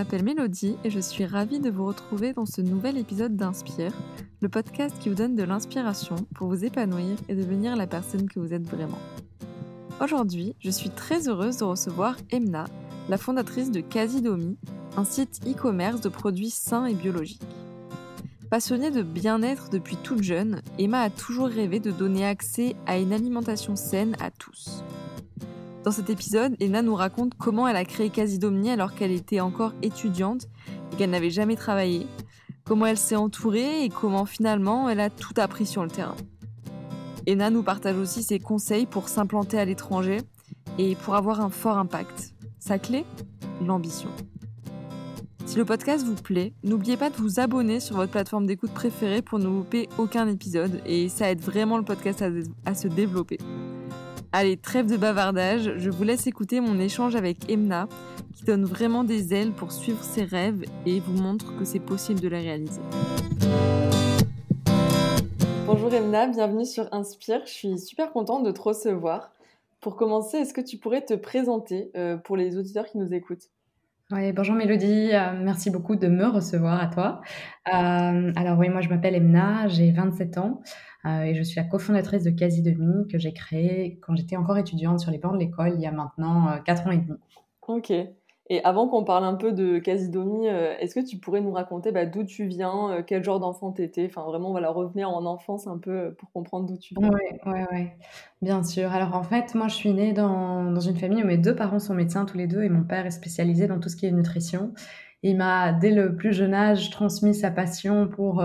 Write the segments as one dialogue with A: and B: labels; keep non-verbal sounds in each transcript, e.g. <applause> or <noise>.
A: m'appelle Mélodie et je suis ravie de vous retrouver dans ce nouvel épisode d'Inspire, le podcast qui vous donne de l'inspiration pour vous épanouir et devenir la personne que vous êtes vraiment. Aujourd'hui, je suis très heureuse de recevoir Emna, la fondatrice de Casidomi, un site e-commerce de produits sains et biologiques. Passionnée de bien-être depuis toute jeune, Emma a toujours rêvé de donner accès à une alimentation saine à tous. Dans cet épisode, Emma nous raconte comment elle a créé Casidomni alors qu'elle était encore étudiante et qu'elle n'avait jamais travaillé, comment elle s'est entourée et comment finalement elle a tout appris sur le terrain. Ena nous partage aussi ses conseils pour s'implanter à l'étranger et pour avoir un fort impact. Sa clé L'ambition. Si le podcast vous plaît, n'oubliez pas de vous abonner sur votre plateforme d'écoute préférée pour ne louper aucun épisode et ça aide vraiment le podcast à, se développer. Allez, trêve de bavardage, je vous laisse écouter mon échange avec Emna qui donne vraiment des ailes pour suivre ses rêves et vous montre que c'est possible de les réaliser. Bonjour Emna, bienvenue sur Inspire, je suis super contente de te recevoir. Pour commencer, est-ce que tu pourrais te présenter euh, pour les auditeurs qui nous écoutent?
B: Bonjour Mélodie, euh, merci beaucoup de me recevoir à toi. Euh, alors oui, moi je m'appelle Emna, j'ai 27 ans euh, et je suis la cofondatrice de Quasi Demi que j'ai créée quand j'étais encore étudiante sur les bancs de l'école il y a maintenant 4 ans et demi.
A: Ok. Et avant qu'on parle un peu de Casidomi, euh, est-ce que tu pourrais nous raconter bah, d'où tu viens, euh, quel genre d'enfant tu étais Enfin, vraiment, voilà, revenir en enfance un peu euh, pour comprendre d'où tu viens.
B: Oui, oui, oui. Bien sûr. Alors, en fait, moi, je suis née dans, dans, une famille où mes deux parents sont médecins tous les deux et mon père est spécialisé dans tout ce qui est nutrition. Il m'a, dès le plus jeune âge, transmis sa passion pour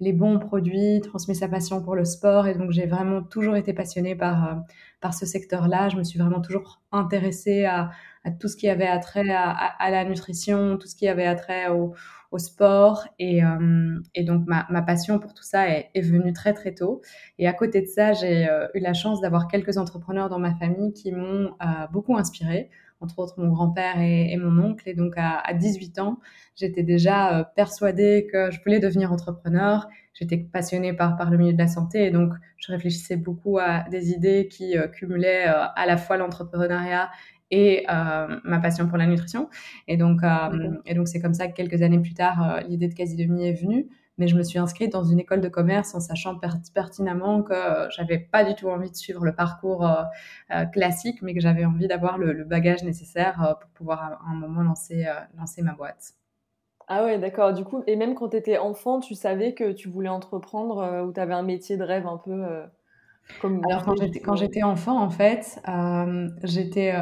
B: les bons produits, transmis sa passion pour le sport. Et donc, j'ai vraiment toujours été passionnée par, par ce secteur-là. Je me suis vraiment toujours intéressée à à tout ce qui avait attrait à, à, la nutrition, tout ce qui avait attrait au, au sport. Et, euh, et donc, ma, ma, passion pour tout ça est, est, venue très, très tôt. Et à côté de ça, j'ai euh, eu la chance d'avoir quelques entrepreneurs dans ma famille qui m'ont euh, beaucoup inspirée entre autres mon grand-père et, et, mon oncle. Et donc à, à 18 ans, j'étais déjà euh, persuadée que je voulais devenir entrepreneur. J'étais passionnée par, par le milieu de la santé et donc je réfléchissais beaucoup à des idées qui euh, cumulaient euh, à la fois l'entrepreneuriat et euh, ma passion pour la nutrition. Et donc, euh, et donc c'est comme ça que quelques années plus tard, euh, l'idée de quasi demi est venue. Mais je me suis inscrite dans une école de commerce en sachant pertinemment que j'avais pas du tout envie de suivre le parcours classique, mais que j'avais envie d'avoir le, le, bagage nécessaire pour pouvoir à un moment lancer, lancer ma boîte.
A: Ah ouais, d'accord. Du coup, et même quand tu étais enfant, tu savais que tu voulais entreprendre ou tu avais un métier de rêve un peu
B: comme... Alors quand j'étais enfant, en fait, j'étais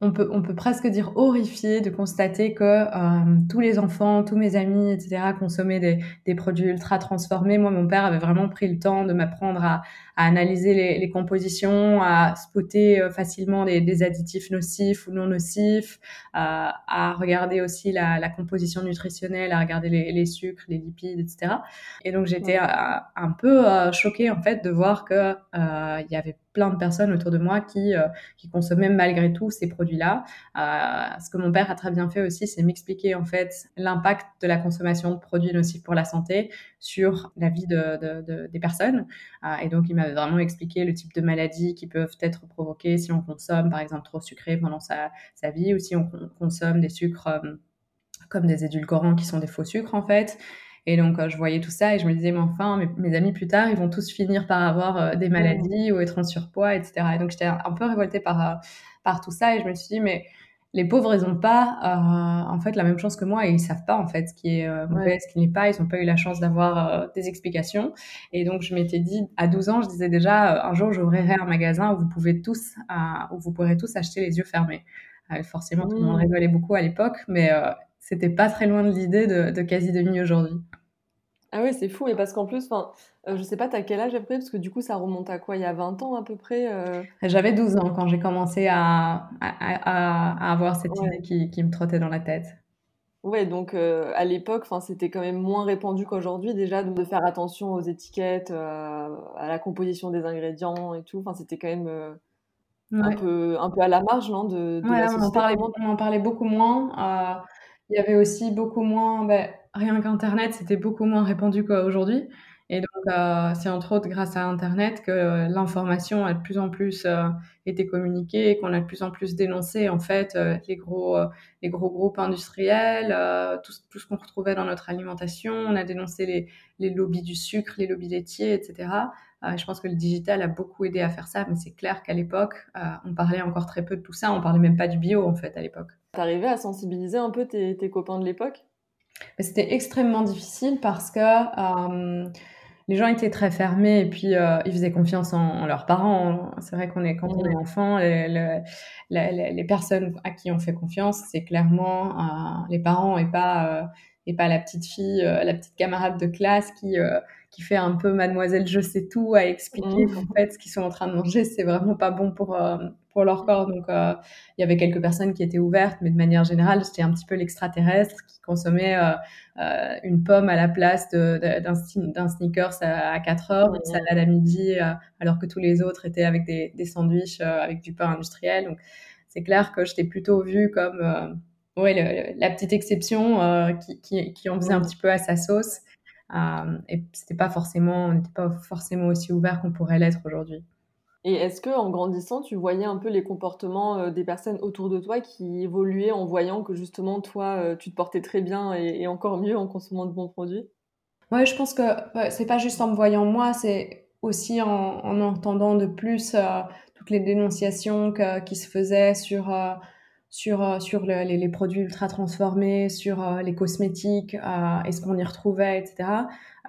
B: on peut, on peut presque dire horrifié de constater que euh, tous les enfants, tous mes amis, etc., consommaient des, des, produits ultra transformés. Moi, mon père avait vraiment pris le temps de m'apprendre à, à, analyser les, les, compositions, à spotter euh, facilement des additifs nocifs ou non nocifs, à, à regarder aussi la, la, composition nutritionnelle, à regarder les, les, sucres, les lipides, etc. Et donc, j'étais euh, un peu euh, choquée, en fait, de voir que il y avait plein de personnes autour de moi qui, euh, qui consommaient malgré tout ces produits-là. Euh, ce que mon père a très bien fait aussi, c'est m'expliquer en fait l'impact de la consommation de produits nocifs pour la santé sur la vie de, de, de, des personnes. Euh, et donc, il m'avait vraiment expliqué le type de maladies qui peuvent être provoquées si on consomme, par exemple, trop sucré pendant sa, vie ou si on consomme des sucres euh, comme des édulcorants qui sont des faux sucres en fait. Et donc, euh, je voyais tout ça et je me disais, mais enfin, mes, amis plus tard, ils vont tous finir par avoir euh, des maladies ou être en surpoids, etc. Et donc, j'étais un peu révoltée par, euh, par tout ça et je me suis dit, mais les pauvres, ils n'ont pas euh, en fait la même chance que moi et ils savent pas en fait ce qui est euh, mauvais, ce qui n'est pas. Ils n'ont pas eu la chance d'avoir euh, des explications. Et donc je m'étais dit à 12 ans, je disais déjà un jour j'ouvrirai un magasin où vous pouvez tous, où vous pourrez tous acheter les yeux fermés. forcément, tout le monde mmh. rigolait beaucoup à l'époque, mais c'était pas très loin de l'idée de, de quasi demi aujourd'hui.
A: Ah ouais, c'est fou, mais parce qu'en plus, euh, je sais pas, t'as quel âge après, parce que du coup, ça remonte à quoi Il y a 20 ans à peu près euh...
B: J'avais 12 ans quand j'ai commencé à, à, à, à, avoir cette ouais. idée qui, qui, me trottait dans la tête.
A: Ouais, donc euh, à l'époque, c'était quand même moins répandu qu'aujourd'hui déjà de faire attention aux étiquettes, euh, à la composition des ingrédients et tout. Enfin, c'était quand même ouais. un, peu, un peu à la marge, non de, de
B: ouais, on, en parlait, on en parlait beaucoup moins. Euh, il y avait aussi beaucoup moins, ben, rien qu'Internet, c'était beaucoup moins répandu qu'aujourd'hui. Et donc, euh, c'est entre autres grâce à Internet que l'information a de plus en plus euh, été communiquée qu'on a de plus en plus dénoncé en fait euh, les gros les gros groupes industriels, tout, tout, ce qu'on retrouvait dans notre alimentation. On a dénoncé les, les lobbies du sucre, les lobbies laitiers, etc. je pense que le digital a beaucoup aidé à faire ça, mais c'est clair qu'à l'époque, on parlait encore très peu de tout ça. On parlait même pas du bio en fait à l'époque.
A: T'arrivais à sensibiliser un peu tes, tes copains de l'époque?
B: C'était extrêmement difficile parce que les gens étaient très fermés et puis euh, ils faisaient confiance en, leurs parents. C'est vrai qu'on est quand on est enfant, les, les, personnes à qui on fait confiance, c'est clairement euh, les parents et pas euh, et pas la petite fille, la petite camarade de classe qui qui fait un peu mademoiselle je sais tout à expliquer mmh. qu'en fait ce qu'ils sont en train de manger c'est vraiment pas bon pour pour leur corps. Donc, euh, il y avait quelques personnes qui étaient ouvertes, mais de manière générale, c'était un petit peu l'extraterrestre qui consommait euh, euh, une pomme à la place d'un sneakers à, 4 heures, une salade à midi, alors que tous les autres étaient avec des, des sandwichs avec du pain industriel. Donc, c'est clair que je t'ai plutôt vue comme ouais, la petite exception qui, qui, qui, en faisait un petit peu à sa sauce. Et c'était pas forcément, on n'était pas forcément aussi ouvert qu'on pourrait l'être aujourd'hui.
A: Et est-ce que en grandissant, tu voyais un peu les comportements euh, des personnes autour de toi qui évoluaient en voyant que justement toi, euh, tu te portais très bien et, encore mieux en consommant de bons produits?
B: Ouais, je pense que c'est pas juste en me voyant moi, c'est aussi en, en, entendant de plus euh, toutes les dénonciations qui se faisaient sur sur sur les, les, produits ultra transformés, sur les cosmétiques, est-ce qu'on y retrouvait, etc.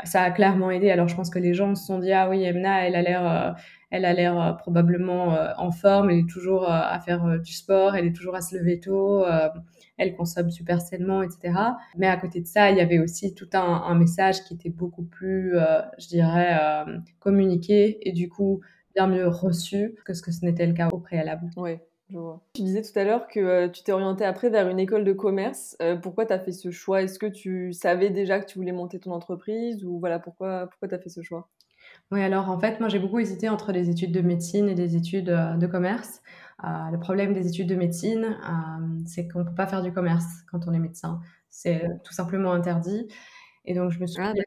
B: Ça a clairement aidé. Alors je pense que les gens se sont dit ah oui, Emna, elle a l'air elle a l'air euh, probablement euh, en forme, elle est toujours euh, à faire du sport, elle est toujours à se lever tôt, elle consomme super sainement, etc. Mais à côté de ça, il y avait aussi tout un, un message qui était beaucoup plus, je dirais, communiqué et du coup bien mieux reçu que ce que ce n'était le cas au préalable.
A: Je vois. Tu disais tout à l'heure que tu t'es orienté après vers une école de commerce. pourquoi tu as fait ce choix? Est-ce que tu savais déjà que tu voulais monter ton entreprise ou voilà pourquoi pourquoi tu as fait ce choix?
B: Oui, alors en fait, moi j'ai beaucoup hésité entre les études de médecine et des études euh, de commerce. Euh, le problème des études de médecine, euh, c'est qu'on ne peut pas faire du commerce quand on est médecin. C'est tout simplement interdit. Et donc je me suis ah, dit,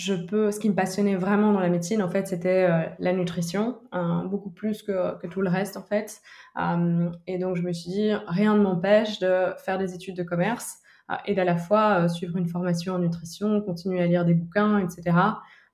B: je peux. Ce qui me passionnait vraiment dans la médecine, en fait, c'était la nutrition, beaucoup plus que, tout le reste, en fait. et donc je me suis dit, rien ne m'empêche de faire des études de commerce et d'à la fois suivre une formation en nutrition, continuer à lire des bouquins, etc.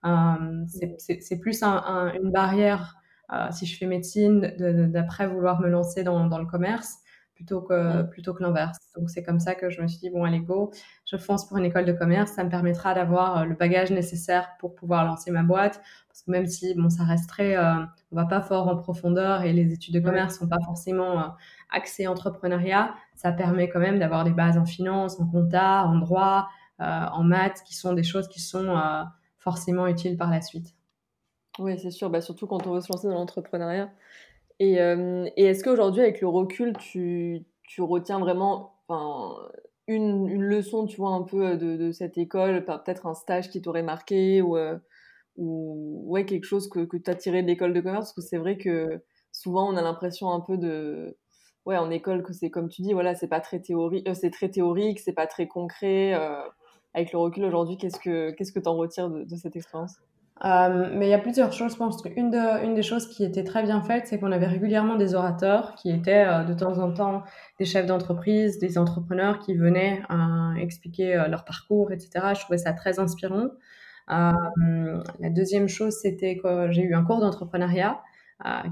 B: Euh, c'est plus une barrière euh, si je fais médecine d'après vouloir me lancer dans le commerce plutôt que, plutôt que l'inverse. Donc c'est comme ça que je me suis dit, bon, allez, go, je fonce pour une école de commerce, ça me permettra d'avoir euh, le bagage nécessaire pour pouvoir lancer ma boîte, parce que même si, bon, ça resterait, euh, on va pas fort en profondeur et les études de commerce sont pas forcément euh, axées entrepreneuriat, ça permet quand même d'avoir des bases en finance, en compta, en droit, en maths, qui sont des choses qui sont forcément utile par la suite.
A: Oui, c'est sûr, bah, surtout quand on veut se lancer dans l'entrepreneuriat. Et, euh, et est-ce qu'aujourd'hui, avec le recul, tu, tu retiens vraiment une, une, leçon, tu vois, un peu de, de cette école, peut-être un stage qui t'aurait marqué ou, euh, ou ouais, quelque chose que, que tu as tiré de l'école de commerce? Parce que c'est vrai que souvent, on a l'impression un peu de. Ouais, en école, que c'est comme tu dis, voilà, c'est pas très théorique, euh, c'est très théorique, c'est pas très concret avec le recul aujourd'hui, qu'est-ce que qu'est-ce que tu en retires de, cette expérience?
B: Euh, mais il y a plusieurs choses. Je pense qu'une de, une des choses qui était très bien faite, c'est qu'on avait régulièrement des orateurs qui étaient euh, de temps en temps des chefs d'entreprise, des entrepreneurs qui venaient euh, expliquer leur parcours, etc. Je trouvais ça très inspirant. la deuxième chose, c'était que j'ai eu un cours d'entrepreneuriat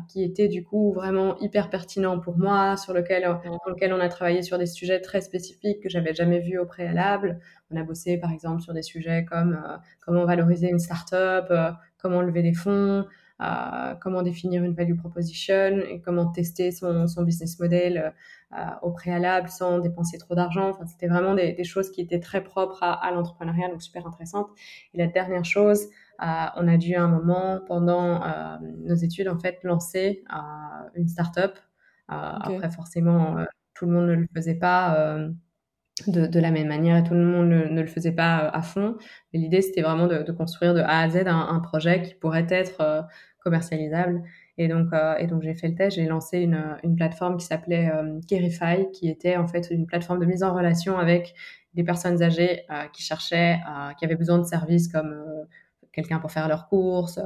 B: qui était du coup vraiment hyper pertinent pour moi, sur lequel, dans lequel on a travaillé sur des sujets très spécifiques que j'avais jamais vus au préalable. On a bossé par exemple sur des sujets comme euh, comment valoriser une startup, euh, comment lever des fonds, euh, comment définir une value proposition et comment tester son, son business model euh, au préalable sans dépenser trop d'argent. Enfin, c'était vraiment des, des, choses qui étaient très propres à, à l'entrepreneuriat, donc super intéressantes. Et la dernière chose, euh, on a dû à un moment, pendant euh, nos études, en fait, lancer euh, une start-up. Après, forcément, tout le monde ne le faisait pas. De, de, la même manière et tout le monde ne, le faisait pas à fond. Mais l'idée, c'était vraiment de, de, construire de A à Z un, un projet qui pourrait être commercialisable. Et donc, et donc j'ai fait le test, j'ai lancé une, une plateforme qui s'appelait euh, Kerify, qui était en fait une plateforme de mise en relation avec des personnes âgées qui cherchaient, qui avaient besoin de services comme quelqu'un pour faire leurs courses,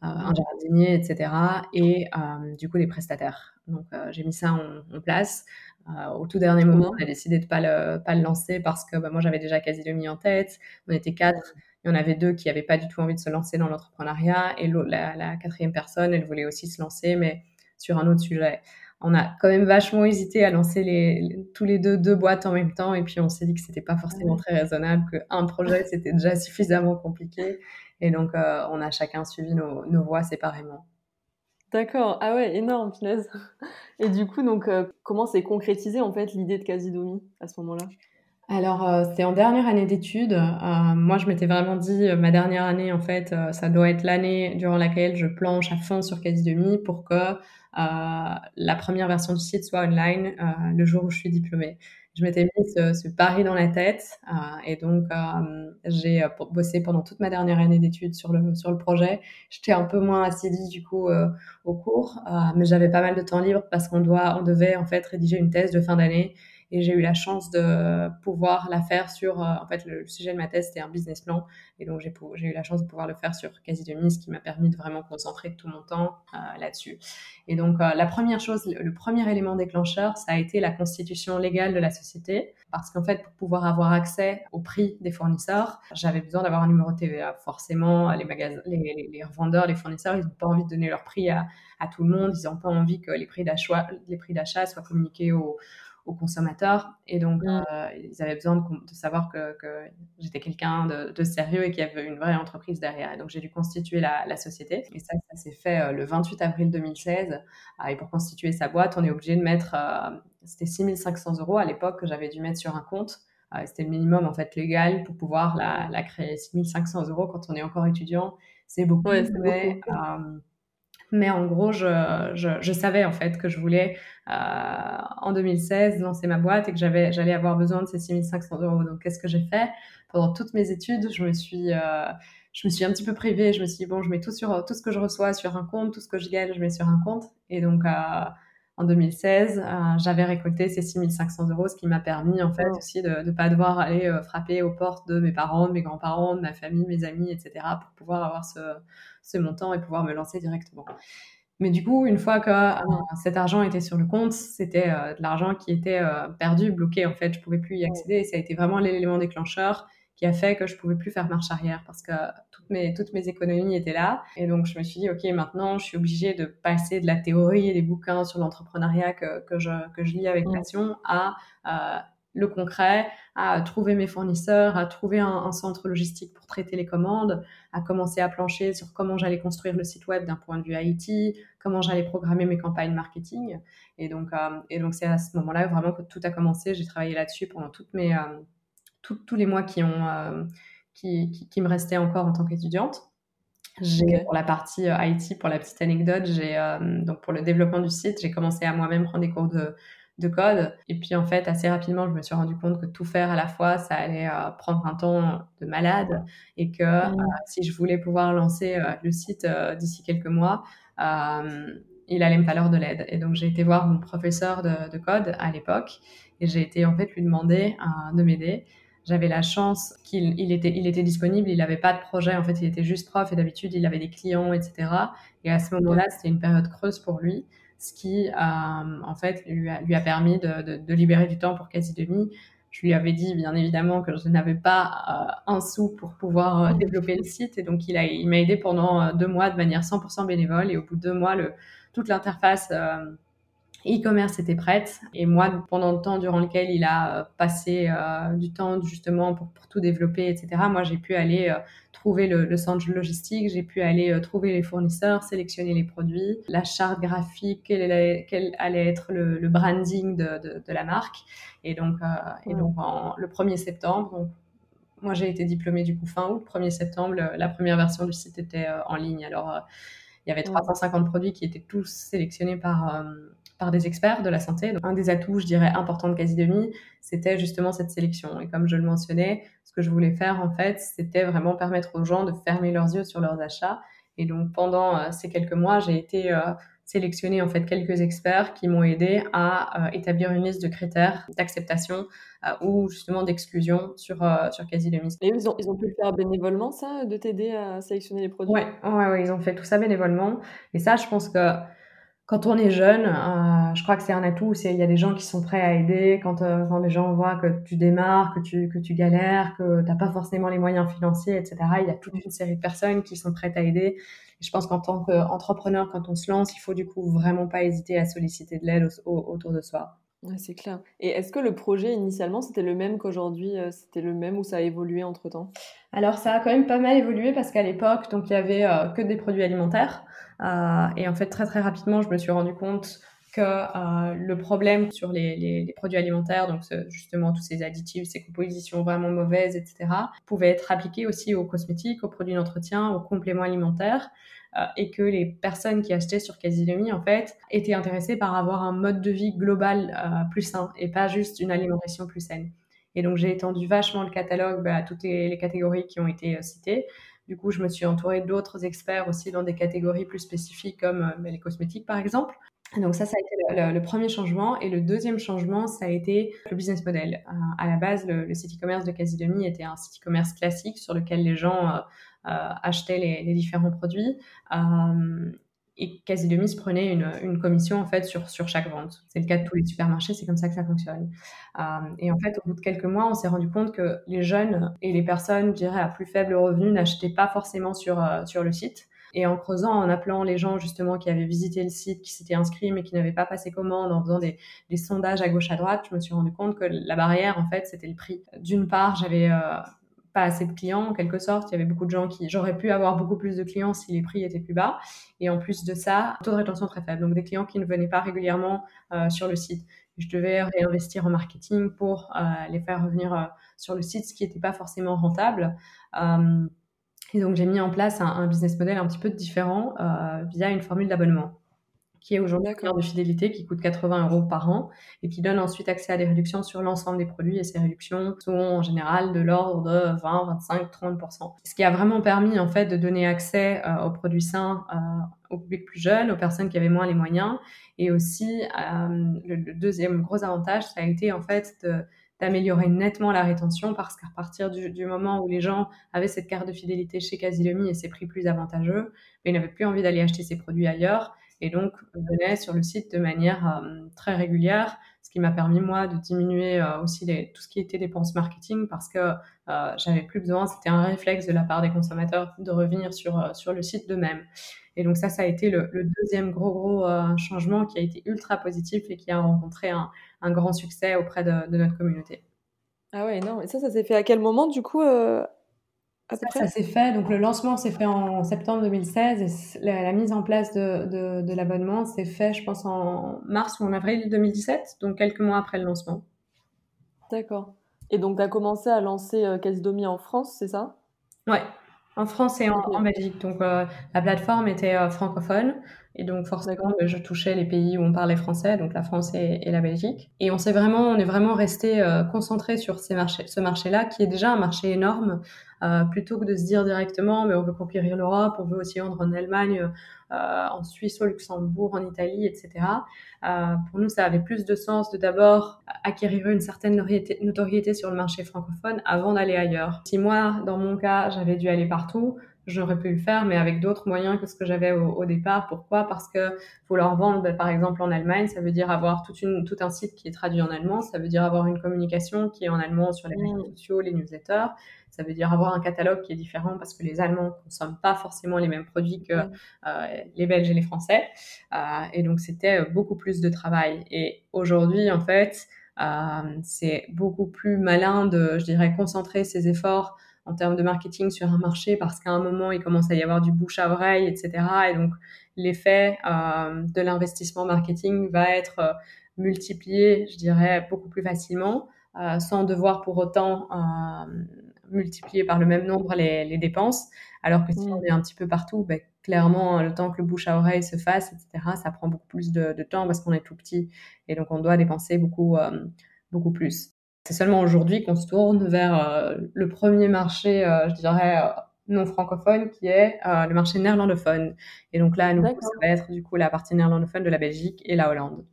B: un jardinier, etc. Et du coup, des prestataires. Donc, j'ai mis ça en, place. au tout dernier moment, on a décidé de ne pas le, pas le lancer parce que bah, moi, j'avais déjà quasi demi en tête. On était quatre. Il y en avait deux qui n'avaient pas du tout envie de se lancer dans l'entrepreneuriat. Et la, la quatrième personne, elle voulait aussi se lancer, mais sur un autre sujet on a quand même vachement hésité à lancer les, tous les deux deux boîtes en même temps et puis on s'est dit que c'était pas forcément très raisonnable, qu'un projet c'était déjà suffisamment compliqué et donc euh, on a chacun suivi nos, voies séparément.
A: D'accord, ah ouais, énorme, punaise. Et du coup, donc, euh, comment s'est concrétisé en fait l'idée de Casidomi à ce moment-là?
B: Alors, euh, c'était en dernière année d'études. moi, je m'étais vraiment dit, ma dernière année, en fait, ça doit être l'année durant laquelle je planche à fond sur Casidomi pour que euh, la première version du site soit online euh, le jour où je suis diplômée. Je m'étais mis ce, pari dans la tête euh, et donc j'ai bossé pendant toute ma dernière année d'études sur le, sur le projet. J'étais un peu moins assidue du coup au cours, mais j'avais pas mal de temps libre parce qu'on doit, on devait en fait rédiger une thèse de fin d'année et j'ai eu la chance de pouvoir la faire sur, euh, en fait, le, sujet de ma thèse, c'était un business plan. Et donc, j'ai, eu la chance de pouvoir le faire sur quasi demi, ce qui m'a permis de vraiment concentrer tout mon temps euh, là-dessus. Et donc, euh, la première chose, le, premier élément déclencheur, ça a été la constitution légale de la société. Parce qu'en fait, pour pouvoir avoir accès au prix des fournisseurs, j'avais besoin d'avoir un numéro de TVA. Forcément, les, magasins, les, revendeurs, les fournisseurs, ils n'ont pas envie de donner leur prix à, tout le monde. Ils n'ont pas envie que les prix d'achat soient communiqués aux aux consommateurs. Et donc, mm. euh, ils avaient besoin de, savoir que, j'étais quelqu'un de, sérieux et qu'il y avait une vraie entreprise derrière. Et donc, j'ai dû constituer la, société. Et ça, ça s'est fait euh, le 28 avril 2016. Euh, et pour constituer sa boîte, on est obligé de mettre, c'était 6500 euros à l'époque que j'avais dû mettre sur un compte. c'était le minimum, en fait, légal pour pouvoir la, créer. 6500 euros quand on est encore étudiant, c'est beaucoup. mais, mais en gros, je, je, savais en fait que je voulais euh, en 2016 lancer ma boîte et que j'avais, j'allais avoir besoin de ces 6500 euros. Donc, qu'est-ce que j'ai fait? Pendant toutes mes études, je me suis, euh, je me suis un petit peu privée. Je me suis dit, bon, je mets tout, sur, tout ce que je reçois sur un compte, tout ce que je gagne, je mets sur un compte. Et donc, euh, en 2016, euh, j'avais récolté ces 6500 euros, ce qui m'a permis en fait aussi de ne pas devoir aller frapper aux portes de mes parents, de mes grands-parents, de ma famille, mes amis, etc. pour pouvoir avoir ce, ce montant et pouvoir me lancer directement. Mais du coup, une fois que euh, cet argent était sur le compte, c'était euh, de l'argent qui était euh, perdu, bloqué en fait. Je pouvais plus y accéder et ça a été vraiment l'élément déclencheur qui a fait que je pouvais plus faire marche arrière parce que toutes mes, toutes mes économies étaient là. Et donc, je me suis dit, OK, maintenant, je suis obligée de passer de la théorie et des bouquins sur l'entrepreneuriat que, que, je, que je lis avec passion à le concret, à trouver mes fournisseurs, à trouver un, centre logistique pour traiter les commandes, à commencer à plancher sur comment j'allais construire le site web d'un point de vue IT, comment j'allais programmer mes campagnes marketing. Et donc, euh, et donc c'est à ce moment-là vraiment que tout a commencé. J'ai travaillé là-dessus pendant toutes mes, euh, tous les mois qui, ont, euh, qui, qui, me restaient encore en tant qu'étudiante. J'ai pour la partie IT, pour la petite anecdote, j'ai donc pour le développement du site, j'ai commencé à moi-même prendre des cours de de code. Et puis en fait, assez rapidement, je me suis rendu compte que tout faire à la fois, ça allait euh, prendre un temps de malade et que euh, si je voulais pouvoir lancer euh, le site d'ici quelques mois, il allait me falloir de l'aide. Et donc j'ai été voir mon professeur de, code à l'époque et j'ai été en fait lui demander de m'aider. J'avais la chance qu'il il était, disponible, il n'avait pas de projet, en fait il était juste prof et d'habitude il avait des clients, etc. Et à ce moment-là, c'était une période creuse pour lui ce qui, euh, en fait, lui a, permis de, libérer du temps pour quasi demi. Je lui avais dit, bien évidemment, que je n'avais pas euh, un sou pour pouvoir euh, développer le site. Et donc, il m'a aidé pendant deux mois de manière 100% bénévole. Et au bout de deux mois, toute l'interface e-commerce était prête. Et moi, pendant le temps durant lequel il a euh, passé euh, du temps justement pour, pour, tout développer, etc., moi, j'ai pu aller euh, trouver le, le, centre logistique, j'ai pu aller trouver les fournisseurs, sélectionner les produits, la charte graphique, quel, allait, quel allait être le, le branding de, de, de, la marque. Et donc, et donc en, le 1er septembre, donc, moi, j'ai été diplômée du coup fin août. 1er septembre, la première version du site était en ligne. Alors, il y avait 350 produits qui étaient tous sélectionnés par par des experts de la santé. Donc, un des atouts, je dirais, importants de Quasi Demi, c'était justement cette sélection. Et comme je le mentionnais, ce que je voulais faire, en fait, c'était vraiment permettre aux gens de fermer leurs yeux sur leurs achats. Et donc, pendant euh, ces quelques mois, j'ai été euh, sélectionné en fait quelques experts qui m'ont aidé à établir une liste de critères d'acceptation ou justement d'exclusion sur, sur quasi
A: Et ils ont, ils ont pu le faire bénévolement, ça, de t'aider à sélectionner les produits?
B: Ouais, ouais, ouais, ils ont fait tout ça bénévolement. Et ça, je pense que quand on est jeune, euh, je crois que c'est un atout. Il y a des gens qui sont prêts à aider. Quand, euh, quand les gens voient que tu démarres, que tu, que tu galères, que tu n'as pas forcément les moyens financiers, etc., il y a toute une série de personnes qui sont prêtes à aider. Et je pense qu'en tant qu'entrepreneur, quand on se lance, il faut du coup vraiment pas hésiter à solliciter de l'aide autour de soi.
A: Ouais, c'est clair. Et est-ce que le projet initialement c'était le même qu'aujourd'hui euh, C'était le même ou ça a évolué entre temps
B: Alors ça a quand même pas mal évolué parce qu'à l'époque, donc il y avait que des produits alimentaires. Euh, et en fait, très très rapidement, je me suis rendu compte que euh, le problème sur les, produits alimentaires, donc justement tous ces additifs, ces compositions vraiment mauvaises, etc., pouvait être appliqué aussi aux cosmétiques, aux produits d'entretien, aux compléments alimentaires, euh, et que les personnes qui achetaient sur Casilomi, en fait, étaient intéressées par avoir un mode de vie global plus sain et pas juste une alimentation plus saine. Et donc j'ai étendu vachement le catalogue bah, à toutes les, catégories qui ont été citées. Du coup, je me suis entourée d'autres experts aussi dans des catégories plus spécifiques comme euh, les cosmétiques, par exemple. Donc ça, ça a été le, premier changement. Et le deuxième changement, ça a été le business model. Euh, à la base, le, site e-commerce de Casidemi était un site e-commerce classique sur lequel les gens euh, achetaient les, les, différents produits et quasi se prenait une, une, commission en fait sur, sur chaque vente. C'est le cas de tous les supermarchés, c'est comme ça que ça fonctionne. Euh, et en fait, au bout de quelques mois, on s'est rendu compte que les jeunes et les personnes, je dirais, à plus faible revenu n'achetaient pas forcément sur, euh, sur le site. Et en creusant, en appelant les gens justement qui avaient visité le site, qui s'étaient inscrits mais qui n'avaient pas passé commande, en faisant des, des, sondages à gauche à droite, je me suis rendu compte que la barrière, en fait, c'était le prix. D'une part, j'avais euh, pas assez de clients en quelque sorte. Il y avait beaucoup de gens qui, j'aurais pu avoir beaucoup plus de clients si les prix étaient plus bas. Et en plus de ça, taux de rétention très faible. Donc des clients qui ne venaient pas régulièrement euh, sur le site. Je devais réinvestir en marketing pour euh, les faire revenir euh, sur le site, ce qui n'était pas forcément rentable. et donc j'ai mis en place un, un, business model un petit peu différent via une formule d'abonnement qui est aujourd'hui un cœur de fidélité qui coûte 80 euros par an et qui donne ensuite accès à des réductions sur l'ensemble des produits. Et ces réductions sont en général de l'ordre de 20, 25, 30%. Ce qui a vraiment permis en fait de donner accès euh, aux produits sains euh, au public plus jeune, aux personnes qui avaient moins les moyens. Et aussi euh, le, deuxième gros avantage ça a été en fait d'améliorer nettement la rétention parce qu'à partir du, moment où les gens avaient cette carte de fidélité chez Casilemi et ces prix plus avantageux, ils n'avaient plus envie d'aller acheter ces produits ailleurs et donc venait sur le site de manière euh, très régulière, ce qui m'a permis moi de diminuer euh, aussi tout ce qui était dépenses marketing parce que euh, j'avais plus besoin, c'était un réflexe de la part des consommateurs de revenir sur, sur le site d'eux-mêmes. Et donc ça, ça a été le, deuxième gros gros changement qui a été ultra positif et qui a rencontré un, grand succès auprès de, notre communauté.
A: Ah ouais, non, et ça, ça s'est fait à quel moment du coup
B: ça, s'est fait. Donc le lancement s'est fait en septembre 2016 et la, mise en place de, de, l'abonnement s'est fait, je pense, en mars ou en avril 2017, donc quelques mois après le lancement.
A: D'accord. Et donc tu as commencé à lancer euh, Casidomi en France, c'est ça?
B: Ouais, en France et en, Belgique. Donc euh, la plateforme était euh, francophone. Et donc forcément, je touchais les pays où on parlait français, donc la France et, la Belgique. Et on s'est vraiment, on est vraiment resté euh, concentré sur ces marchés, ce marché-là, qui est déjà un marché énorme, euh, plutôt que de se dire directement, mais on veut conquérir l'Europe, on veut aussi vendre en Allemagne, euh, en Suisse, au Luxembourg, en Italie, etc. Euh, pour nous, ça avait plus de sens de d'abord acquérir une certaine notoriété sur le marché francophone avant d'aller ailleurs. Si moi, dans mon cas, j'avais dû aller partout, j'aurais pu le faire, mais avec d'autres moyens que ce que j'avais au, départ. Pourquoi? Parce que vouloir vendre, ben, par exemple, en Allemagne, ça veut dire avoir toute une, tout un site qui est traduit en allemand, ça veut dire avoir une communication qui est en allemand sur les réseaux mmh. sociaux, les newsletters, ça veut dire avoir un catalogue qui est différent parce que les Allemands ne consomment pas forcément les mêmes produits que euh, les Belges et les Français. Euh, et donc, c'était beaucoup plus de travail. Et aujourd'hui, en fait, euh, c'est beaucoup plus malin de, je dirais, concentrer ses efforts en termes de marketing sur un marché parce qu'à un moment, il commence à y avoir du bouche à oreille, etc. Et donc, l'effet euh, de l'investissement marketing va être euh, multiplié, je dirais, beaucoup plus facilement, euh, sans devoir pour autant multiplier par le même nombre les, les dépenses. Alors que si mmh. on est un petit peu partout, ben, clairement, le temps que le bouche à oreille se fasse, etc., ça prend beaucoup plus de, de temps parce qu'on est tout petit et donc on doit dépenser beaucoup, beaucoup plus. C'est seulement aujourd'hui qu'on se tourne vers euh, le premier marché, euh, je dirais, euh, non francophone qui est le marché néerlandophone. Et donc là, nous, ça va être du coup la partie néerlandophone de la Belgique et la Hollande.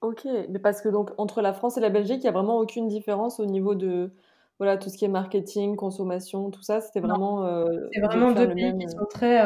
A: Ok, mais parce que donc entre la France et la Belgique, il n'y a vraiment aucune différence au niveau de voilà tout ce qui est marketing, consommation, tout ça? C'était vraiment.
B: c'est vraiment deux pays qui sont très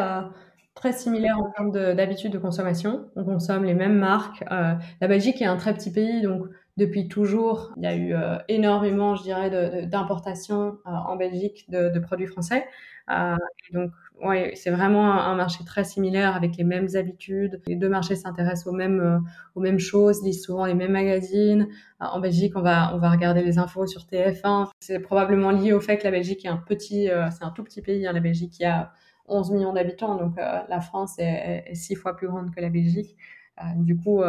B: très similaires en termes d'habitude de, consommation. On consomme les mêmes marques. la Belgique est un très petit pays, donc depuis toujours, il y a eu euh, énormément, je dirais, d'importations euh, en Belgique de, produits français. Euh, donc, ouais, c'est vraiment un, marché très similaire avec les mêmes habitudes. Les deux marchés s'intéressent aux mêmes, aux mêmes choses, lisent souvent les mêmes magazines. en Belgique, on va, on va regarder les infos sur TF1. C'est probablement lié au fait que la Belgique est un petit, c'est un tout petit pays. Hein, la Belgique, il y a 11 millions d'habitants, donc la France est, est, six fois plus grande que la Belgique. du coup,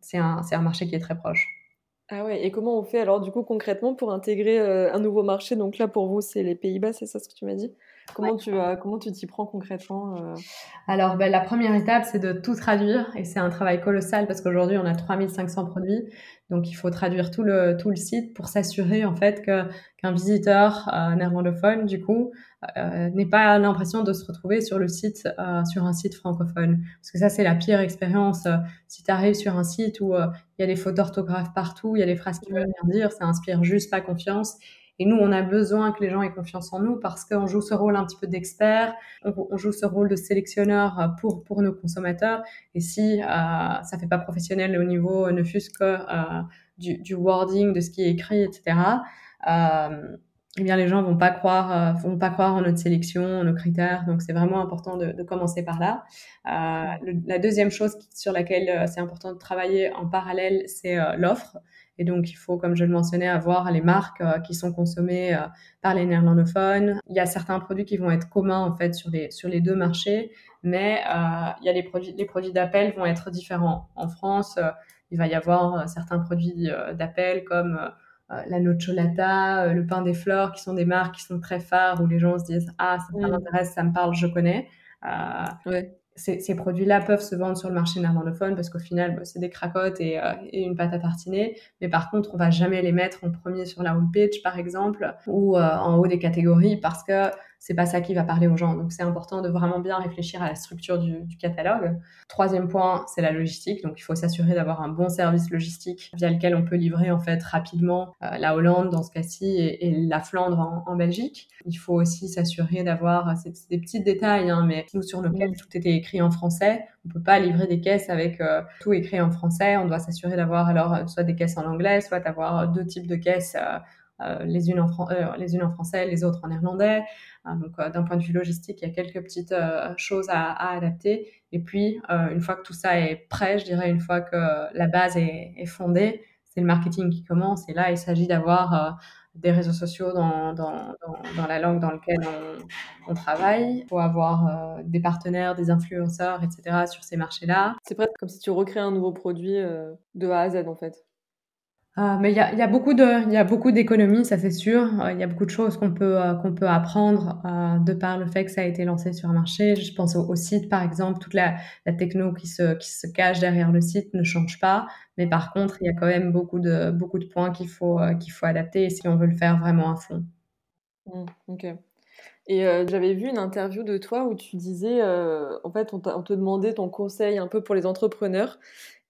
B: c'est un, un marché qui est très proche.
A: Ah ouais, et comment on fait alors du coup concrètement pour intégrer euh, un nouveau marché? Donc là pour vous c'est les Pays-Bas, c'est ça ce que tu m'as dit? Comment tu comment tu t'y prends concrètement euh?
B: Alors ben, la première étape c'est de tout traduire et c'est un travail colossal parce qu'aujourd'hui on a 3500 produits donc il faut traduire tout le tout le site pour s'assurer en fait que qu'un visiteur euh, néerlandophone du coup euh, n'ait pas l'impression de se retrouver sur le site euh, sur un site francophone. Parce que ça c'est la pire expérience si tu arrives sur un site où il y a des fautes d'orthographe partout, il y a des phrases qui veulent rien dire, ça inspire juste pas confiance et nous, on a besoin que les gens aient confiance en nous parce qu'on joue ce rôle un petit peu d'expert, on, joue ce rôle de sélectionneur euh, pour, pour nos consommateurs. Et si euh, ça fait pas professionnel au niveau, ne fût-ce que euh, du, wording, de ce qui est écrit, etc., euh, eh bien, les gens vont pas euh, vont pas croire en notre sélection, en nos critères. Donc, c'est vraiment important de, commencer par là. Euh, la deuxième chose sur laquelle c'est important de travailler en parallèle, c'est l'offre. Et donc, il faut, comme je le mentionnais, avoir les marques euh, qui sont consommées euh, par les néerlandophones. Il y a certains produits qui vont être communs, en fait, sur les, sur les deux marchés, mais euh, il y a les produits, les produits d'appel vont être différents. En France, il va y avoir certains produits d'appel comme la nocciolata, le pain des fleurs, qui sont des marques qui sont très phares, où les gens se disent « Ah, ça m'intéresse, ça me parle, je connais ouais ces, produits-là peuvent se vendre sur le marché néerlandophone parce qu'au final, bah, c'est des cracottes et, euh, et, une pâte à tartiner. Mais par contre, on va jamais les mettre en premier sur la homepage, par exemple, ou euh, en haut des catégories parce que c'est pas ça qui va parler aux gens. Donc c'est important de vraiment bien réfléchir à la structure du, du catalogue. Troisième point, c'est la logistique. Donc il faut s'assurer d'avoir un bon service logistique via lequel on peut livrer en fait rapidement euh, la Hollande dans ce cas-ci et, et, la Flandre en, en, Belgique. Il faut aussi s'assurer d'avoir, c'est des petits détails, hein, mais nous sur caisses tout était écrit en français. On peut pas livrer des caisses avec euh, tout écrit en français. On doit s'assurer d'avoir alors soit des caisses en anglais, soit d'avoir deux types de caisses. Euh, les, unes en les unes en français, les autres en néerlandais. Hein, donc, euh, d'un point de vue logistique, il y a quelques petites euh, choses à, adapter. Et puis, euh, une fois que tout ça est prêt, je dirais, une fois que la base est, fondée, c'est le marketing qui commence. Et là, il s'agit d'avoir des réseaux sociaux dans, la langue dans laquelle on, travaille. Il faut avoir des partenaires, des influenceurs, etc. sur ces marchés-là.
A: C'est presque comme si tu recrées un nouveau produit de A à Z, en fait.
B: Euh, mais il y a, beaucoup d'économies, ça c'est sûr. Euh, il y a beaucoup de choses qu'on peut, euh, qu'on peut apprendre de par le fait que ça a été lancé sur un marché. Je pense au, site, par exemple, toute la, la, techno qui se, qui se cache derrière le site ne change pas. Mais par contre, il y a quand même beaucoup de, beaucoup de points qu'il faut, qu'il faut adapter si on veut le faire vraiment à fond.
A: Mmh, ok. Et j'avais vu une interview de toi où tu disais, en fait, on, on, te demandait ton conseil un peu pour les entrepreneurs.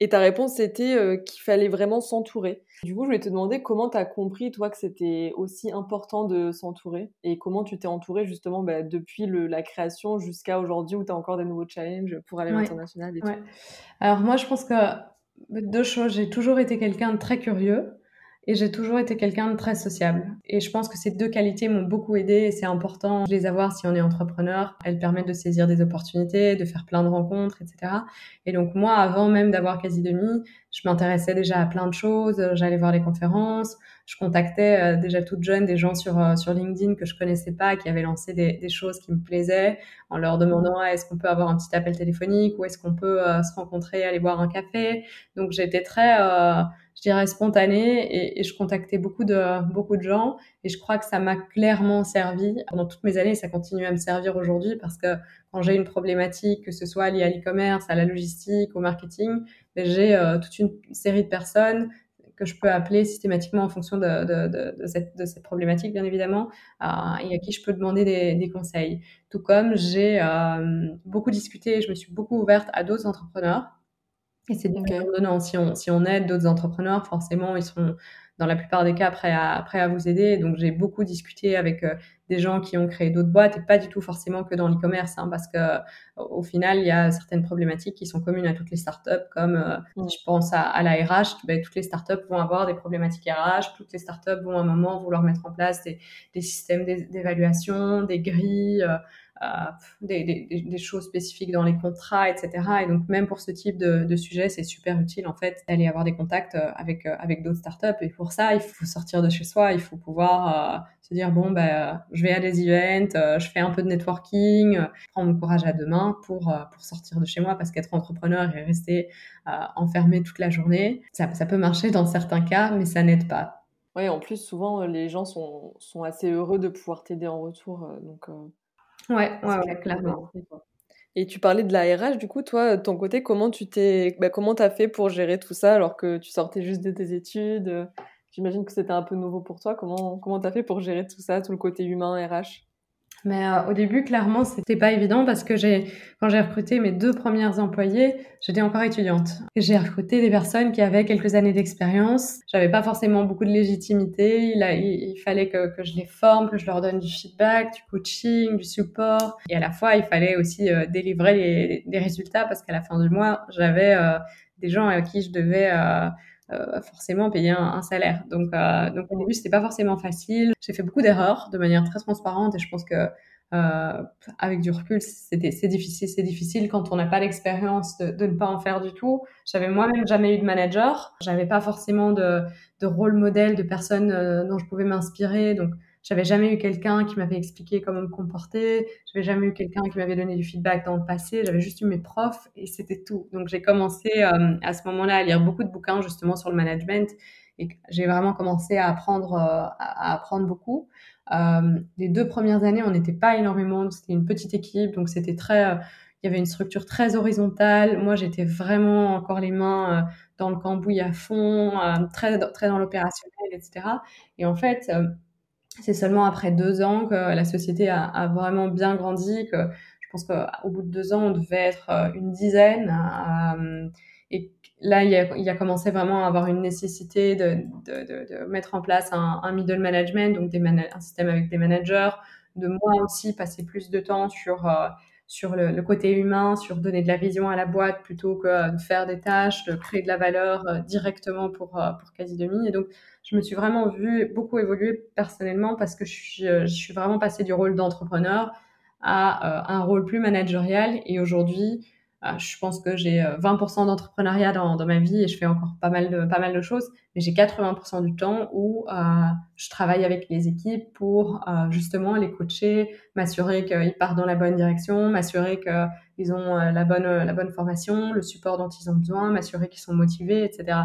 A: Et ta réponse, c'était euh, qu'il fallait vraiment s'entourer. Du coup, je voulais te demander comment tu as compris, toi, que c'était aussi important de s'entourer et comment tu t'es entouré justement bah, depuis le, la création jusqu'à aujourd'hui où tu as encore des nouveaux challenges pour aller à l'international
B: Alors moi, je pense que deux choses. J'ai toujours été quelqu'un de très curieux. Et j'ai toujours été quelqu'un de très sociable. Et je pense que ces deux qualités m'ont beaucoup aidé et c'est important de les avoir si on est entrepreneur. Elles permettent de saisir des opportunités, de faire plein de rencontres, etc. Et donc moi, avant même d'avoir quasi demi, je m'intéressais déjà à plein de choses. J'allais voir des conférences. Je contactais euh, déjà toute jeune des gens sur, euh, sur LinkedIn que je connaissais pas, qui avaient lancé des, choses qui me plaisaient, en leur demandant ah, est-ce qu'on peut avoir un petit appel téléphonique ou est-ce qu'on peut euh, se rencontrer, aller boire un café? Donc j'étais très je dirais, spontanée et, et, je contactais beaucoup de, beaucoup de gens et je crois que ça m'a clairement servi pendant toutes mes années ça continue à me servir aujourd'hui parce que quand j'ai une problématique, que ce soit liée à l'e-commerce, à la logistique, au marketing, j'ai euh, toute une série de personnes que je peux appeler systématiquement en fonction de, de, de, cette, de cette, problématique, bien évidemment, et à qui je peux demander des, des conseils. Tout comme j'ai beaucoup discuté, je me suis beaucoup ouverte à d'autres entrepreneurs. Et c'est okay. donnant. Si on, si on aide d'autres entrepreneurs, forcément, ils sont dans la plupart des cas prêts à, prêts à vous aider. Donc, j'ai beaucoup discuté avec des gens qui ont créé d'autres boîtes et pas du tout forcément que dans l'e-commerce, hein, parce que au final, il y a certaines problématiques qui sont communes à toutes les startups, comme euh, mm. je pense à, à la RH, ben, toutes les startups vont avoir des problématiques RH, toutes les startups vont à un moment vouloir mettre en place des, des systèmes d'évaluation, des grilles. Euh, euh, des, des, choses spécifiques dans les contrats, etc. Et donc même pour ce type de, sujet, c'est super utile en fait d'aller avoir des contacts avec avec d'autres startups. Et pour ça, il faut sortir de chez soi, il faut pouvoir se dire bon ben je vais à des events, je fais un peu de networking, prends mon courage à deux mains pour pour sortir de chez moi parce qu'être entrepreneur et rester enfermé toute la journée, ça, ça peut marcher dans certains cas, mais ça n'aide pas.
A: Oui, en plus, souvent, les gens sont, sont assez heureux de pouvoir t'aider en retour. Donc,
B: Ouais, ouais, clairement.
A: Et tu parlais de la RH, du coup, toi, de ton côté, comment tu t'es, bah, comment t'as fait pour gérer tout ça alors que tu sortais juste de tes études? J'imagine que c'était un peu nouveau pour toi. Comment, comment t'as fait pour gérer tout ça, tout le côté humain, RH
B: mais euh, au début, clairement, c'était pas évident parce que j'ai, quand j'ai recruté mes deux premières employées, j'étais encore étudiante. J'ai recruté des personnes qui avaient quelques années d'expérience. J'avais pas forcément beaucoup de légitimité. Il, a, il, fallait que, que, je les forme, que je leur donne du feedback, du coaching, du support. Et à la fois, il fallait aussi euh, délivrer les, des résultats parce qu'à la fin du mois, j'avais euh, des gens à qui je devais euh, forcément payer un, salaire. Donc, euh, donc au début, c'était pas forcément facile. J'ai fait beaucoup d'erreurs de manière très transparente et je pense que euh, avec du recul, c'était c'est difficile. C'est difficile quand on n'a pas l'expérience de, de, ne pas en faire du tout. J'avais moi-même jamais eu de manager. J'avais pas forcément de, de rôle modèle de personnes dont je pouvais m'inspirer. Donc j'avais jamais eu quelqu'un qui m'avait expliqué comment me comporter. J'avais jamais eu quelqu'un qui m'avait donné du feedback dans le passé. J'avais juste eu mes profs et c'était tout. Donc j'ai commencé euh, à ce moment-là à lire beaucoup de bouquins justement sur le management et j'ai vraiment commencé à apprendre, euh, à apprendre beaucoup. Euh, les deux premières années, on n'était pas énormément. C'était une petite équipe, donc c'était très. Il y avait une structure très horizontale. Moi, j'étais vraiment encore les mains dans le cambouis à fond, très, très dans l'opérationnel, etc. Et en fait, c'est seulement après deux ans que la société a, vraiment bien grandi, que je pense qu'au bout de deux ans, on devait être euh, une dizaine. Euh, et là, il a, il a, commencé vraiment à avoir une nécessité de, mettre en place un, middle management, donc un système avec des managers, de moi aussi passer plus de temps sur euh, le, côté humain, sur donner de la vision à la boîte plutôt que de faire des tâches, de créer de la valeur directement pour, pour quasi demi. Et donc, je me suis vraiment vue beaucoup évoluer personnellement parce que je suis, euh, vraiment passée du rôle d'entrepreneur à un rôle plus managérial. Et aujourd'hui, euh, je pense que j'ai 20% euh, d'entrepreneuriat dans, ma vie et je fais encore pas mal de, pas mal de choses, mais j'ai 80% du temps où euh, je travaille avec les équipes pour euh, justement les coacher, m'assurer qu'ils partent dans la bonne direction, m'assurer qu'ils ont euh, la, bonne, la bonne formation, le support dont ils ont besoin, m'assurer qu'ils sont motivés, etc.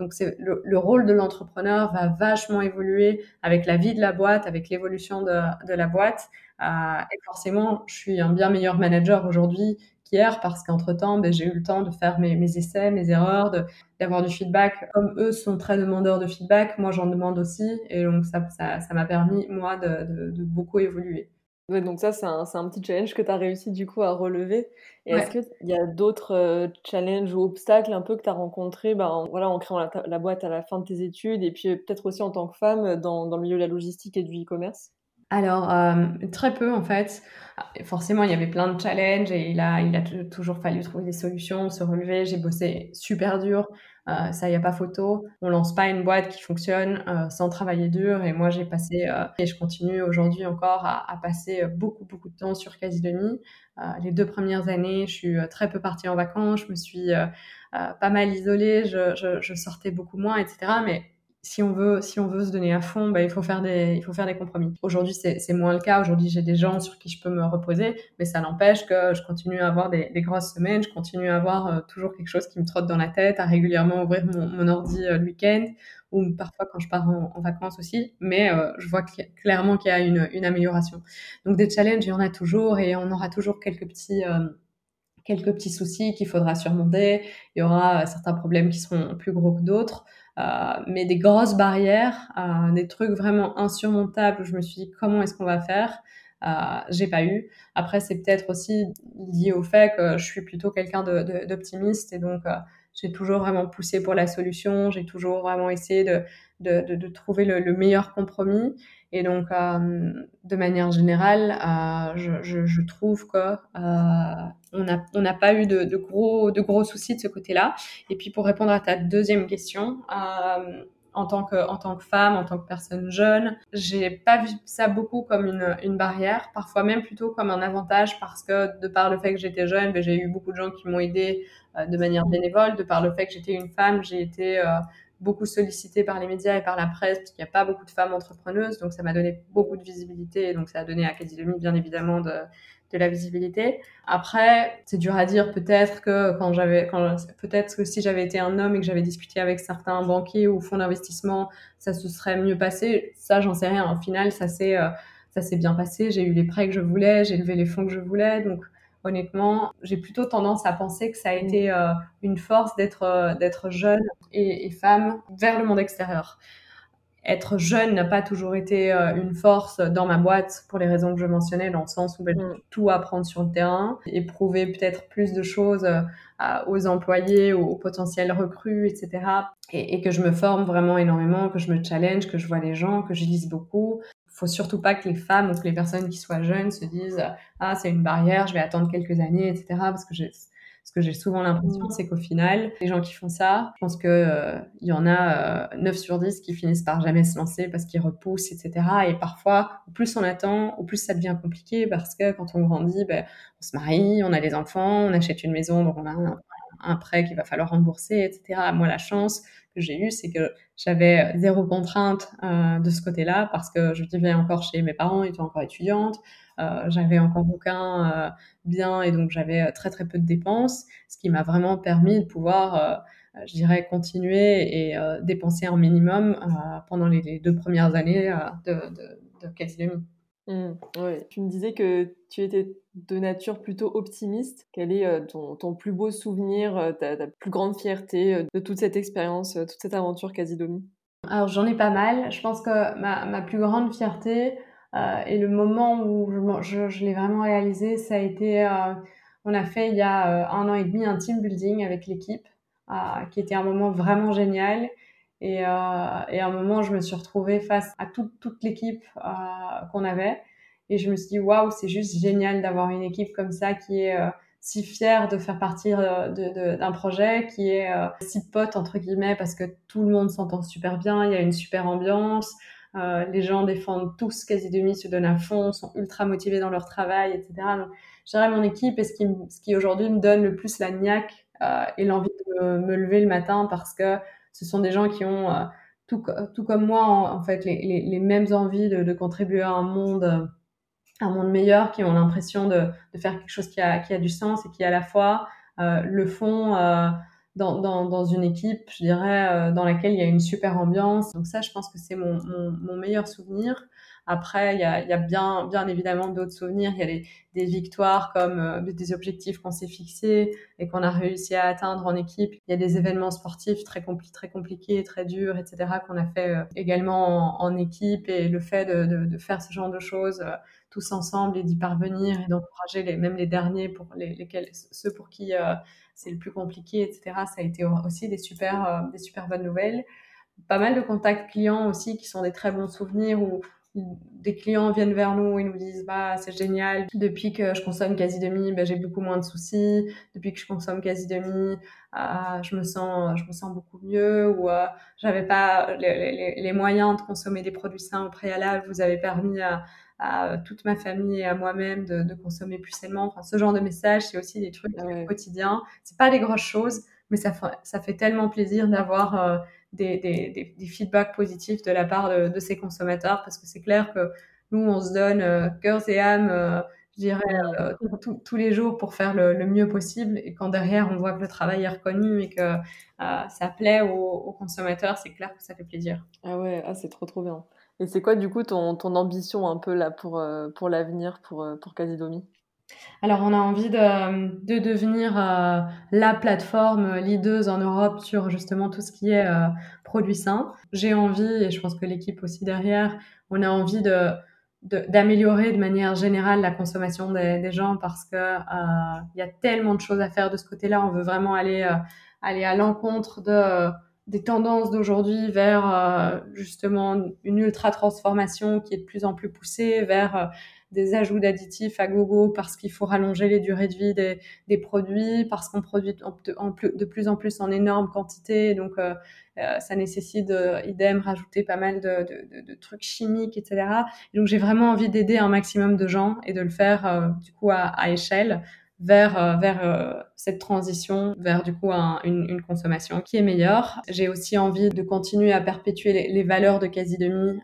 B: Donc c'est le, le, rôle de l'entrepreneur va vachement évoluer avec la vie de la boîte, avec l'évolution de, de la boîte. et forcément, je suis un bien meilleur manager aujourd'hui hier parce qu'entre-temps, ben, j'ai eu le temps de faire mes, mes essais, mes erreurs, d'avoir du feedback. Comme eux sont très demandeurs de feedback, moi j'en demande aussi. Et donc ça m'a ça, permis, moi, de, de, de, beaucoup évoluer.
A: Ouais, donc ça, c'est un, un, petit challenge que tu as réussi du coup à relever. Et ouais. est-ce qu'il y a d'autres euh, challenges ou obstacles un peu que tu as rencontrés ben, en, voilà, en créant la, la, boîte à la fin de tes études et puis peut-être aussi en tant que femme dans, dans le milieu de la logistique et du e-commerce?
B: Alors, euh, très peu en fait. Forcément, il y avait plein de challenges et il a, toujours fallu trouver des solutions, se relever. J'ai bossé super dur, euh, ça, il n'y a pas photo. On lance pas une boîte qui fonctionne euh, sans travailler dur. Et moi, j'ai passé, et je continue aujourd'hui encore à, passer beaucoup, beaucoup de temps sur. Euh, les deux premières années, je suis très peu partie en vacances, je me suis pas mal isolée, je, je, je sortais beaucoup moins, etc. Mais si on veut, si on veut se donner à fond, bah, il faut faire des, il faut faire des compromis. Aujourd'hui, c'est moins le cas. Aujourd'hui, j'ai des gens sur qui je peux me reposer, mais ça n'empêche que je continue à avoir des, des, grosses semaines. Je continue à avoir euh, toujours quelque chose qui me trotte dans la tête, à régulièrement ouvrir mon, mon ordi euh, le week-end ou parfois quand je pars en, vacances aussi. Mais euh, je vois clairement qu'il y a une, une, amélioration. Donc des challenges, il y en a toujours et on aura toujours quelques petits quelques petits soucis qu'il faudra surmonter. Il y aura certains problèmes qui seront plus gros que d'autres. Mais des grosses barrières, des trucs vraiment insurmontables où je me suis dit comment est-ce qu'on va faire? Euh, j'ai pas eu. Après, c'est peut-être aussi lié au fait que je suis plutôt quelqu'un d'optimiste et donc euh, j'ai toujours vraiment poussé pour la solution, j'ai toujours vraiment essayé de, de, de, trouver le, le, meilleur compromis. Et donc, euh, de manière générale, euh, je, je, je, trouve que euh, on n'a on pas eu de, de, gros de gros soucis de ce côté-là. Et puis, pour répondre à ta deuxième question, en tant que en tant que femme, en tant que personne jeune. J'ai pas vu ça beaucoup comme une, une barrière, parfois même plutôt comme un avantage parce que de par le fait que j'étais jeune, ben, j'ai eu beaucoup de gens qui m'ont aidé euh, de manière bénévole. De par le fait que j'étais une femme, j'ai été euh, beaucoup sollicitée par les médias et par la presse parce qu'il n'y a pas beaucoup de femmes entrepreneuses, donc ça m'a donné beaucoup de visibilité et donc ça a donné à Cadilemi bien évidemment de de la visibilité. Après, c'est dur à dire. Peut-être que quand j'avais, quand, peut-être que si j'avais été un homme et que j'avais discuté avec certains banquiers ou fonds d'investissement, ça se serait mieux passé. Ça, j'en sais rien. Au final, ça s'est, euh, ça s'est bien passé. J'ai eu les prêts que je voulais, j'ai levé les fonds que je voulais. Donc, honnêtement, j'ai plutôt tendance à penser que ça a été euh, une force d'être, euh, d'être jeune et, et femme vers le monde extérieur être jeune n'a pas toujours été euh, une force dans ma boîte pour les raisons que je mentionnais, dans le sens où ben, mm. tout apprendre sur le terrain, éprouver peut-être plus de choses euh, aux employés, aux, potentiels recrues, etc. Et, et, que je me forme vraiment énormément, que je me challenge, que je vois les gens, que je lise beaucoup. Faut surtout pas que les femmes ou que les personnes qui soient jeunes se disent ah c'est une barrière, je vais attendre quelques années, etc. Parce que j'ai ce que j'ai souvent l'impression, c'est qu'au final, les gens qui font ça, je pense qu'il euh, y en a euh, 9 sur 10 qui finissent par jamais se lancer parce qu'ils repoussent, etc. Et parfois, au plus on attend, au plus ça devient compliqué parce que quand on grandit, ben, on se marie, on a des enfants, on achète une maison, donc on a un, un prêt qu'il va falloir rembourser, etc. Moi, la chance que j'ai eue, c'est que j'avais zéro contrainte euh, de ce côté-là parce que je vivais encore chez mes parents, ils étaient encore étudiantes. Euh, j'avais encore aucun euh, bien et donc j'avais euh, très très peu de dépenses, ce qui m'a vraiment permis de pouvoir je dirais, continuer et dépenser un minimum pendant les, deux premières années de, de, de
A: mmh, Tu me disais que tu étais de nature plutôt optimiste. Quel est ton, ton plus beau souvenir, ta, ta, plus grande fierté de toute cette expérience, toute cette aventure Casidomi
B: Alors j'en ai pas mal. Je pense que ma, ma plus grande fierté, euh, et le moment où je, l'ai vraiment réalisé, ça a été, euh, on a fait il y a euh, un an et demi un team building avec l'équipe, qui était un moment vraiment génial. Et, et à un moment, je me suis retrouvée face à toute, toute l'équipe qu'on avait. Et je me suis dit, waouh, c'est juste génial d'avoir une équipe comme ça qui est si fière de faire partie d'un projet, qui est si pote, entre guillemets, parce que tout le monde s'entend super bien, il y a une super ambiance. Euh, les gens défendent tous quasi demi, se donnent à fond, sont ultra motivés dans leur travail, etc. Donc, je dirais mon équipe est ce qui, ce qui aujourd'hui me donne le plus la niaque euh, et l'envie de me, lever le matin parce que ce sont des gens qui ont, euh, tout, tout, comme moi, en, fait, les, les, les, mêmes envies de, de, contribuer à un monde, un monde meilleur, qui ont l'impression de, de, faire quelque chose qui a, qui a du sens et qui à la fois le font dans, une équipe, je dirais, euh, dans laquelle il y a une super ambiance. Donc ça, je pense que c'est mon, meilleur souvenir. Après, il y a, bien, évidemment d'autres souvenirs. Il y a des, victoires comme euh, des objectifs qu'on s'est fixés et qu'on a réussi à atteindre en équipe. Il y a des événements sportifs très, compli très compliqués, très durs, etc. qu'on a fait euh, également en, équipe. Et le fait de faire ce genre de choses tous ensemble et d'y parvenir et d'encourager même les derniers pour les, lesquels, ceux pour qui c'est le plus compliqué, etc. Ça a été aussi des super, euh, des super bonnes nouvelles. Pas mal de contacts clients aussi qui sont des très bons souvenirs où des clients viennent vers nous et nous disent bah c'est génial depuis que je consomme quasi demi bah, j'ai beaucoup moins de soucis depuis que je consomme quasi demi euh, je me sens je me sens beaucoup mieux ou euh, j'avais pas les, les, moyens de consommer des produits sains au préalable vous avez permis à, à toute ma famille et à moi-même de, de, consommer plus sainement. Enfin, ce genre de message, c'est aussi des trucs ouais. quotidiens. C'est pas des grosses choses, mais ça, ça fait tellement plaisir d'avoir euh, des, des, des, feedbacks positifs de la part de, de ces consommateurs parce que c'est clair que nous, on se donne euh, cœur et âme, euh, je dirais, euh, tous les jours pour faire le, le, mieux possible. Et quand derrière, on voit que le travail est reconnu et que euh, ça plaît aux, aux consommateurs, c'est clair que ça fait plaisir.
A: Ah ouais, ah, c'est trop trop bien. Et c'est quoi du coup ton, ton ambition un peu là pour, euh, pour l'avenir pour, euh, pour Casidomi
B: alors, on a envie de, de devenir euh, la plateforme leaduse en Europe sur justement tout ce qui est euh, produits sains. J'ai envie, et je pense que l'équipe aussi derrière, on a envie de d'améliorer de, manière générale la consommation des, gens parce que euh, il y a tellement de choses à faire de ce côté-là. On veut vraiment aller euh, aller à l'encontre de des tendances d'aujourd'hui vers justement une ultra transformation qui est de plus en plus poussée vers des ajouts d'additifs à gogo parce qu'il faut rallonger les durées de vie des, des produits, parce qu'on produit en, plus, de plus en plus en énorme quantité. Donc, euh, euh ça nécessite, euh, idem, rajouter pas mal de, de, de, trucs chimiques, etc. donc, j'ai vraiment envie d'aider un maximum de gens et de le faire, euh, du coup, à, à échelle vers, vers cette transition, vers du coup une, une, consommation qui est meilleure. J'ai aussi envie de continuer à perpétuer les, valeurs de quasi demi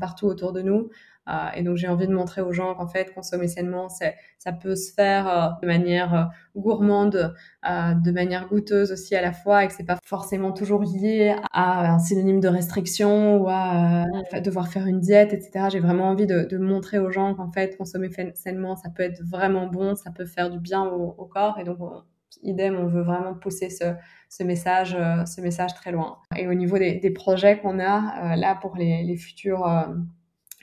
B: partout autour de nous. Euh, et donc j'ai envie de montrer aux gens qu'en fait consommer sainement, ça peut se faire euh, de manière euh, gourmande, de manière goûteuse aussi à la fois, et que c'est pas forcément toujours lié à un synonyme de restriction ou à devoir faire une diète, etc. J'ai vraiment envie de, de montrer aux gens qu'en fait consommer sainement, ça peut être vraiment bon, ça peut faire du bien au, au corps, et donc idem, on veut vraiment pousser ce, ce message, ce message très loin. Et au niveau des, des projets qu'on a là pour les, les futurs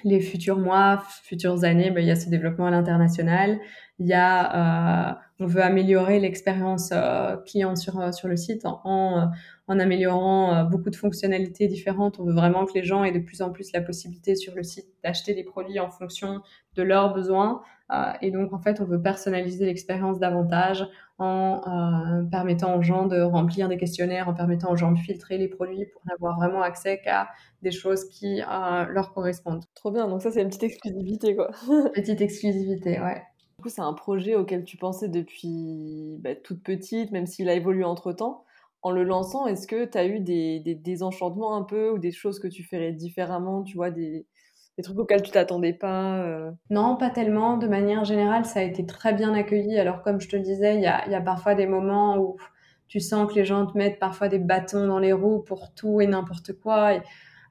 B: les futurs mois, futures années, ben, il y a ce développement à l'international. Il y a, euh, on veut améliorer l'expérience euh, client sur euh, sur le site en, en, améliorant euh, beaucoup de fonctionnalités différentes. On veut vraiment que les gens aient de plus en plus la possibilité sur le site d'acheter des produits en fonction de leurs besoins. Euh, et donc, en fait, on veut personnaliser l'expérience davantage en euh, permettant aux gens de remplir des questionnaires, en permettant aux gens de filtrer les produits pour n'avoir vraiment accès qu'à des choses qui euh, leur correspondent.
A: Trop bien, donc ça c'est une petite exclusivité quoi. <laughs>
B: petite exclusivité, ouais.
A: Du coup, c'est un projet auquel tu pensais depuis bah, toute petite, même s'il a évolué entre temps. En le lançant, est-ce que tu as eu des, des désenchantements un peu ou des choses que tu ferais différemment, tu vois, des, des trucs auxquels tu t'attendais pas euh?
B: Non, pas tellement. De manière générale, ça a été très bien accueilli. Alors, comme je te disais, il y a, y a, parfois des moments où tu sens que les gens te mettent parfois des bâtons dans les roues pour tout et n'importe quoi. Et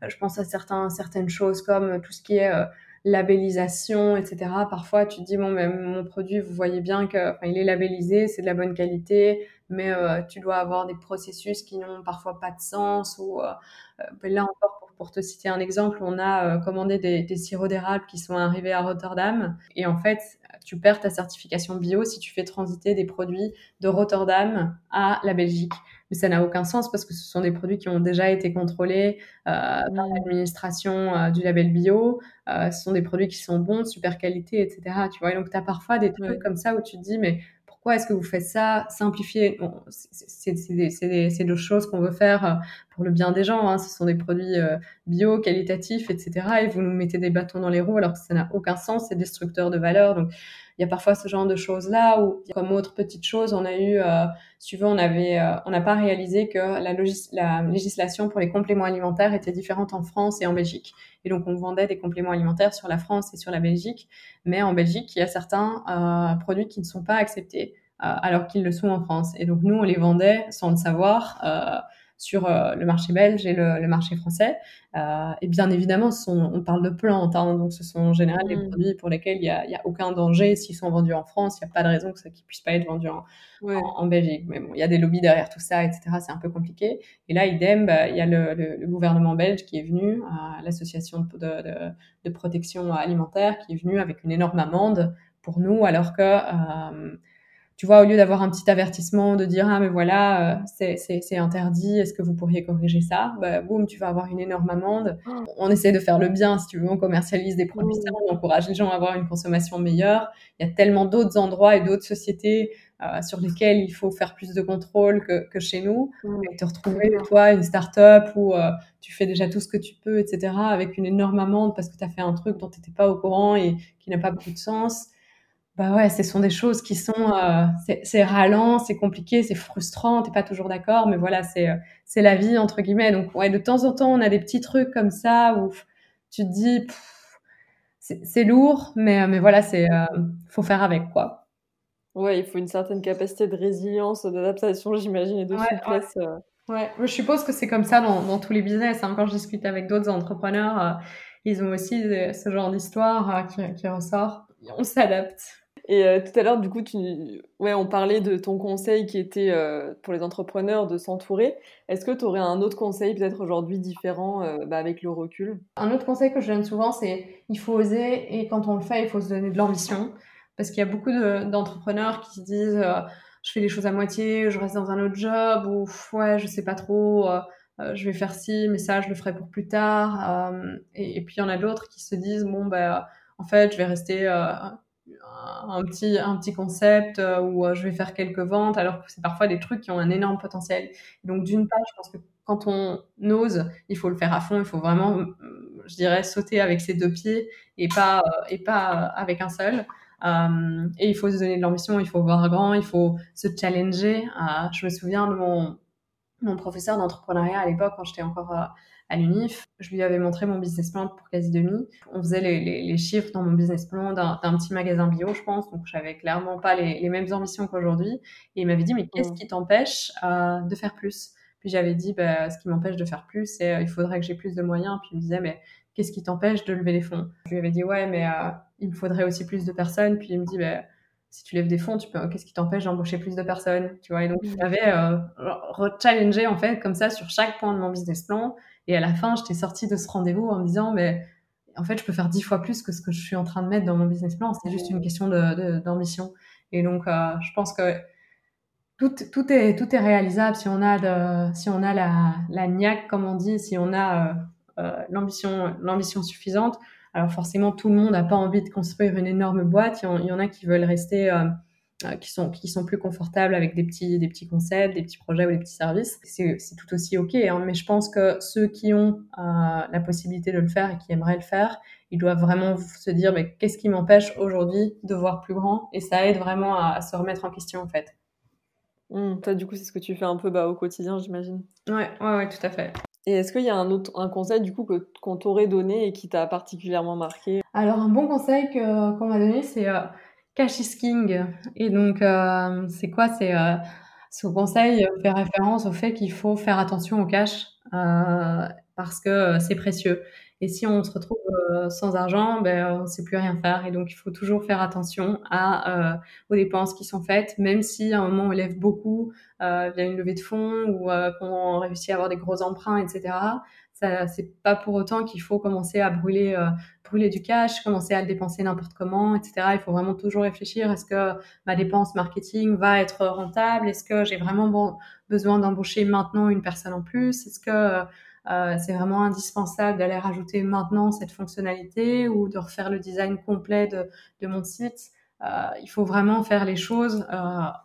B: euh, je pense à certains, certaines choses comme tout ce qui est euh, labellisation, etc. Parfois, tu te dis, bon, mon produit, vous voyez bien qu'il est labellisé, c'est de la bonne qualité, mais tu dois avoir des processus qui n'ont parfois pas de sens. Ou ben là encore, pour te citer un exemple, on a euh, commandé des, des sirops d'érable qui sont arrivés à Rotterdam. Et en fait, tu perds ta certification bio si tu fais transiter des produits de Rotterdam à la Belgique. Mais ça n'a aucun sens parce que ce sont des produits qui ont déjà été contrôlés euh, par l'administration euh, du label bio. Euh, ce sont des produits qui sont bons, super qualité, etc. Tu vois, et donc tu as parfois des trucs comme ça où tu te dis, mais pourquoi est-ce que vous faites ça? Simplifier, c'est des, choses qu'on veut faire euh, pour le bien des gens. Hein. Ce sont des produits euh, bio, qualitatifs, etc. Et vous nous mettez des bâtons dans les roues alors que ça n'a aucun sens, c'est destructeur de valeur. Il y a parfois ce genre de choses-là ou comme autre petite chose, on a eu, euh, on avait, euh, on n'a pas réalisé que la, la, législation pour les compléments alimentaires était différente en France et en Belgique. Et donc, on vendait des compléments alimentaires sur la France et sur la Belgique. Mais en Belgique, il y a certains euh, produits qui ne sont pas acceptés euh, alors qu'ils le sont en France. Et donc, nous, on les vendait sans le savoir sur euh, le marché belge et le, le marché français. Euh, et bien évidemment, ce sont, on parle de plantes, hein, donc ce sont en général des mmh. produits pour lesquels il n'y a, a, aucun danger. S'ils sont vendus en France, il n'y a pas de raison que ça ne puisse pas être vendu en, en, en, Belgique. Mais bon, il y a des lobbies derrière tout ça, etc. C'est un peu compliqué. Et là, idem, bah, il y a le, le, le, gouvernement belge qui est venu, euh, l'association de, de, de, protection alimentaire, qui est venu avec une énorme amende pour nous, alors que euh, tu vois, au lieu d'avoir un petit avertissement de dire ah mais voilà euh, c'est interdit, est-ce que vous pourriez corriger ça? Bah, Boum, tu vas avoir une énorme amende. Oh. On essaie de faire le bien, si tu veux, on commercialise des produits on encourage les gens à avoir une consommation meilleure. Il y a tellement d'autres endroits et d'autres sociétés euh, sur lesquels il faut faire plus de contrôle que, que chez nous. Et te retrouver, toi, une start-up où euh, tu fais déjà tout ce que tu peux, etc., avec une énorme amende parce que tu as fait un truc dont tu n'étais pas au courant et qui n'a pas beaucoup de sens bah ouais, ce sont des choses qui sont, euh, c'est ralent, c'est compliqué, c'est frustrant, t'es pas toujours d'accord, mais voilà, c'est euh, c'est la vie entre guillemets. Donc ouais, de temps en temps, on a des petits trucs comme ça où tu te dis, c'est lourd, mais mais voilà, c'est euh, faut faire avec quoi.
A: Ouais, il faut une certaine capacité de résilience, d'adaptation, j'imagine, et de souplesse.
B: Ouais. je suppose que c'est comme ça dans, dans tous les business. Hein. Quand je discute avec d'autres entrepreneurs, ils ont aussi ce genre d'histoire qui, qui ressort. On s'adapte.
A: Et euh, tout à l'heure, du coup, ouais, on parlait de ton conseil qui était euh, pour les entrepreneurs de s'entourer. Est-ce que tu aurais un autre conseil, peut-être aujourd'hui différent, euh, bah, avec le recul?
B: Un autre conseil que je donne souvent, c'est il faut oser et quand on le fait, il faut se donner de l'ambition. Parce qu'il y a beaucoup d'entrepreneurs qui se disent je fais les choses à moitié, je reste dans un autre job, ou ouais, je sais pas trop, je vais faire ci, mais ça, je le ferai pour plus tard. Et, puis il y en a d'autres qui se disent bon, bah, en fait, je vais rester un petit, un petit concept euh, où euh, je vais faire quelques ventes, alors que c'est parfois des trucs qui ont un énorme potentiel. Donc d'une part, je pense que quand on ose, il faut le faire à fond, il faut vraiment, euh, je dirais, sauter avec ses deux pieds et pas, et pas avec un seul. et il faut se donner de l'ambition, il faut voir grand, il faut se challenger. je me souviens de mon, mon professeur d'entrepreneuriat à l'époque, quand j'étais encore à l'UNIF. Je lui avais montré mon business plan pour quasi demi. On faisait les, les, chiffres dans mon business plan d'un petit magasin bio, je pense. Donc, j'avais clairement pas les, les mêmes ambitions qu'aujourd'hui. Et il m'avait dit, mais qu'est-ce mmh. qui t'empêche euh, de faire plus? Puis j'avais dit, bah, ce qui m'empêche de faire plus, c'est euh, il faudrait que j'ai plus de moyens. Puis il me disait, mais qu'est-ce qui t'empêche de lever les fonds? Je lui avais dit, ouais, mais euh, il me faudrait aussi plus de personnes. Puis il me dit, bah, si tu lèves des fonds, tu peux, qu'est-ce qui t'empêche d'embaucher plus de personnes, tu vois? Et donc, mmh. m'avait euh, challengé en fait comme ça sur chaque point de mon business plan. Et à la fin, j'étais sortie de ce rendez-vous en me disant, mais en fait, je peux faire dix fois plus que ce que je suis en train de mettre dans mon business plan. C'est juste une question d'ambition. De, et donc, euh, je pense que tout, tout, est, tout est réalisable si on a, de, si on a la, la niaque, comme on dit, si on a euh, euh l'ambition, l'ambition suffisante. Alors forcément, tout le monde n'a pas envie de construire une énorme boîte. Il y en, a qui veulent rester euh, euh, qui sont qui sont plus confortables avec des petits des petits concepts, des petits projets ou des petits services. C'est tout aussi ok. Hein, mais je pense que ceux qui ont euh, la possibilité de le faire et qui aimeraient le faire, ils doivent vraiment se dire mais qu'est-ce qui m'empêche aujourd'hui de voir plus grand? Et ça aide vraiment à, se remettre en question en fait.
A: Mmh, toi, du coup, c'est ce que tu fais un peu bah, au quotidien, j'imagine.
B: Ouais, ouais, ouais, tout à fait.
A: Et est-ce qu'il y a un autre un conseil du coup que qu'on t'aurait donné et qui t'a particulièrement marqué?
B: Alors un bon conseil qu'on m'a donné, c'est euh, Cash is King. Et donc, euh, c'est quoi? C'est euh, ce conseil fait référence au fait qu'il faut faire attention au cash euh, parce que c'est précieux. Et si on se retrouve sans argent, ben, on ne sait plus rien faire. Et donc, il faut toujours faire attention à, aux dépenses qui sont faites, même si à un moment on lève beaucoup via une levée de fonds ou qu'on réussit à avoir des gros emprunts, etc c'est pas pour autant qu'il faut commencer à brûler, euh, brûler du cash, commencer à le dépenser n'importe comment, etc. Il faut vraiment toujours réfléchir est-ce que ma dépense marketing va être rentable? Est-ce que j'ai vraiment besoin d'embaucher maintenant une personne en plus? Est-ce que euh, c'est vraiment indispensable d'aller rajouter maintenant cette fonctionnalité ou de refaire le design complet de, de mon site euh, il faut vraiment faire les choses euh,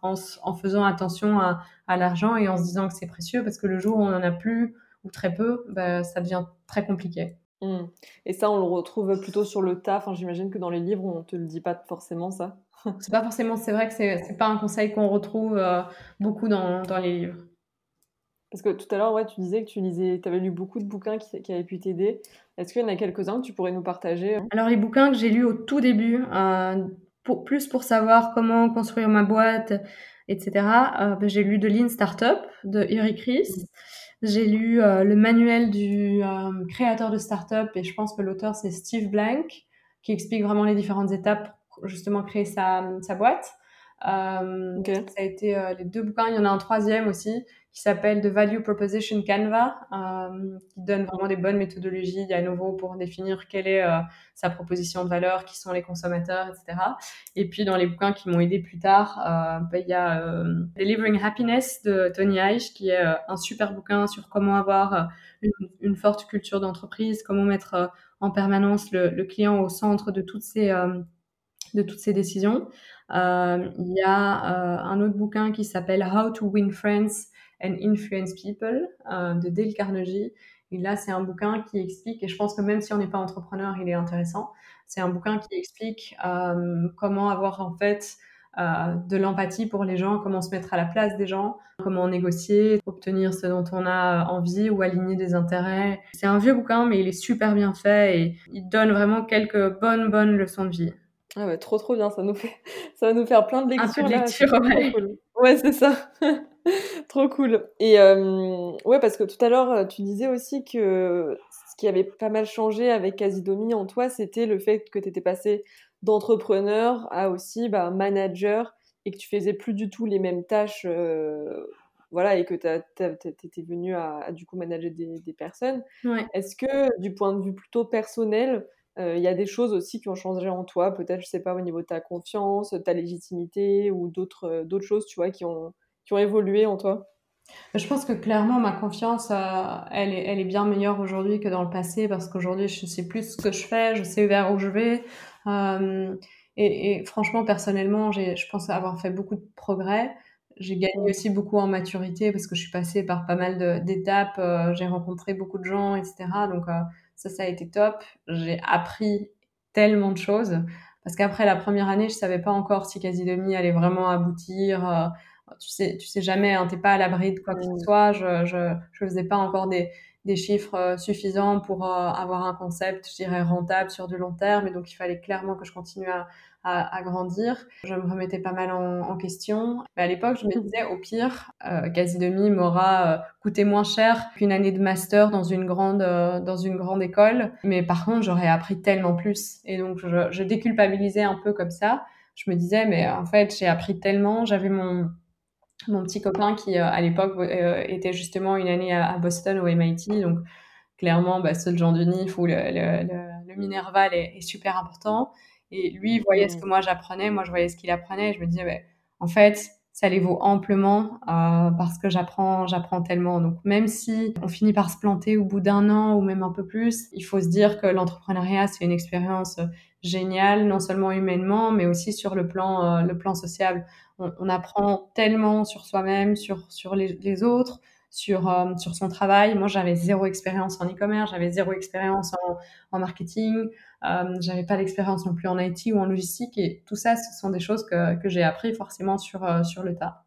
B: en, en, faisant attention à, à l'argent et en se disant que c'est précieux parce que le jour où on n'en a plus, ou très peu, bah, ça devient très compliqué.
A: Mmh. Et ça, on le retrouve plutôt sur le tas. Enfin, j'imagine que dans les livres, on te le dit pas forcément ça.
B: c'est pas forcément. C'est vrai que c'est pas un conseil qu'on retrouve beaucoup dans, dans, les livres.
A: Parce que tout à l'heure, ouais, tu disais que tu lisais, avais lu beaucoup de bouquins qui, qui avaient pu t'aider. Est-ce qu'il y en a quelques-uns que tu pourrais nous partager hein?
B: Alors les bouquins que j'ai lus au tout début, euh, pour, plus pour savoir comment construire ma boîte, etc. Euh, ben, j'ai lu de Lean Startup de Eric Ries. Mmh. J'ai lu euh, le manuel du créateur de startup et je pense que l'auteur c'est Steve Blank qui explique vraiment les différentes étapes pour justement créer sa, sa boîte. Euh, Ça a été euh, les deux bouquins. Il y en a un troisième aussi qui s'appelle The Value Proposition Canva, euh, qui donne vraiment des bonnes méthodologies à nouveau pour définir quelle est euh, sa proposition de valeur, qui sont les consommateurs, etc. Et puis dans les bouquins qui m'ont aidé plus tard, euh, bah, il y a Delivering Happiness de Tony Eich, qui est un super bouquin sur comment avoir une, forte culture d'entreprise, comment mettre en permanence le, le, client au centre de toutes ces de toutes ces décisions. Il y a un autre bouquin qui s'appelle How to Win Friends and Influence People euh, de Dale Carnegie. Et là, c'est un bouquin qui explique, et je pense que même si on n'est pas entrepreneur, il est intéressant. C'est un bouquin qui explique comment avoir en fait de l'empathie pour les gens, comment se mettre à la place des gens, comment négocier, obtenir ce dont on a envie ou aligner des intérêts. C'est un vieux bouquin, mais il est super bien fait et il donne vraiment quelques bonnes, bonnes leçons de vie.
A: Ah ouais, trop trop bien, ça nous fait <laughs> ça va nous faire plein de lectures.
B: Un peu de lecture, ouais.
A: Cool. Ouais, c'est ça. <laughs> <laughs> trop cool. Et euh, ouais, parce que tout à l'heure, tu disais aussi que ce qui avait pas mal changé avec Casidomi en toi, c'était le fait que tu étais passé d'entrepreneur à aussi bah, manager et que tu faisais plus du tout les mêmes tâches voilà, et que tu étais venu à, du coup manager des, personnes. Est-ce que du point de vue plutôt personnel, il y a des choses aussi qui ont changé en toi, peut-être, je sais pas, au niveau de ta confiance, ta légitimité ou d'autres d'autres choses, tu vois, qui ont, qui ont évolué en toi?
B: Je pense que clairement, ma confiance, elle, est, elle est bien meilleure aujourd'hui que dans le passé parce qu'aujourd'hui, je sais plus ce que je fais, je sais vers où je vais. et, et, franchement, personnellement, je pense avoir fait beaucoup de progrès. J'ai gagné aussi beaucoup en maturité parce que je suis passée par pas mal d'étapes, euh, j'ai rencontré beaucoup de gens, etc. Donc euh, ça, ça a été top. J'ai appris tellement de choses parce qu'après la première année, je savais pas encore si quasi demi allait vraiment aboutir. Euh, tu sais, tu sais jamais, hein, t'es pas à l'abri de quoi que ce mmh. soit. Je, je, je faisais pas encore des, des chiffres suffisants pour avoir un concept, je dirais, rentable sur du long terme. Et donc, il fallait clairement que je continue à, à, grandir. Je me remettais pas mal en, question. Mais à l'époque, je me disais, au pire, euh, quasi demi m'aura euh, coûté moins cher qu'une année de master dans une grande euh, dans une grande école. Mais par contre, j'aurais appris tellement plus. Et donc, je, je déculpabilisais un peu comme ça. Je me disais, mais en fait, j'ai appris tellement. J'avais mon mon petit copain qui à l'époque était justement une année à, Boston au MIT donc clairement bah, ce genre du NIF où le, le, le minerval est, est, super important et lui, voyait ce que moi j'apprenais, moi je voyais ce qu'il apprenait. Et je me disais, bah, en fait, ça les vaut amplement euh, parce que j'apprends, j'apprends tellement. Donc même si on finit par se planter au bout d'un an ou même un peu plus, il faut se dire que l'entrepreneuriat c'est une expérience géniale, non seulement humainement, mais aussi sur le plan, euh, le plan social. On, apprend tellement sur soi-même, sur sur les, autres, sur, euh, sur son travail. Moi, j'avais zéro expérience en e-commerce, j'avais zéro expérience en, en marketing, euh, j'avais pas d'expérience non plus en IT ou en logistique. Et tout ça, ce sont des choses que, que j'ai appris forcément sur, sur le tas.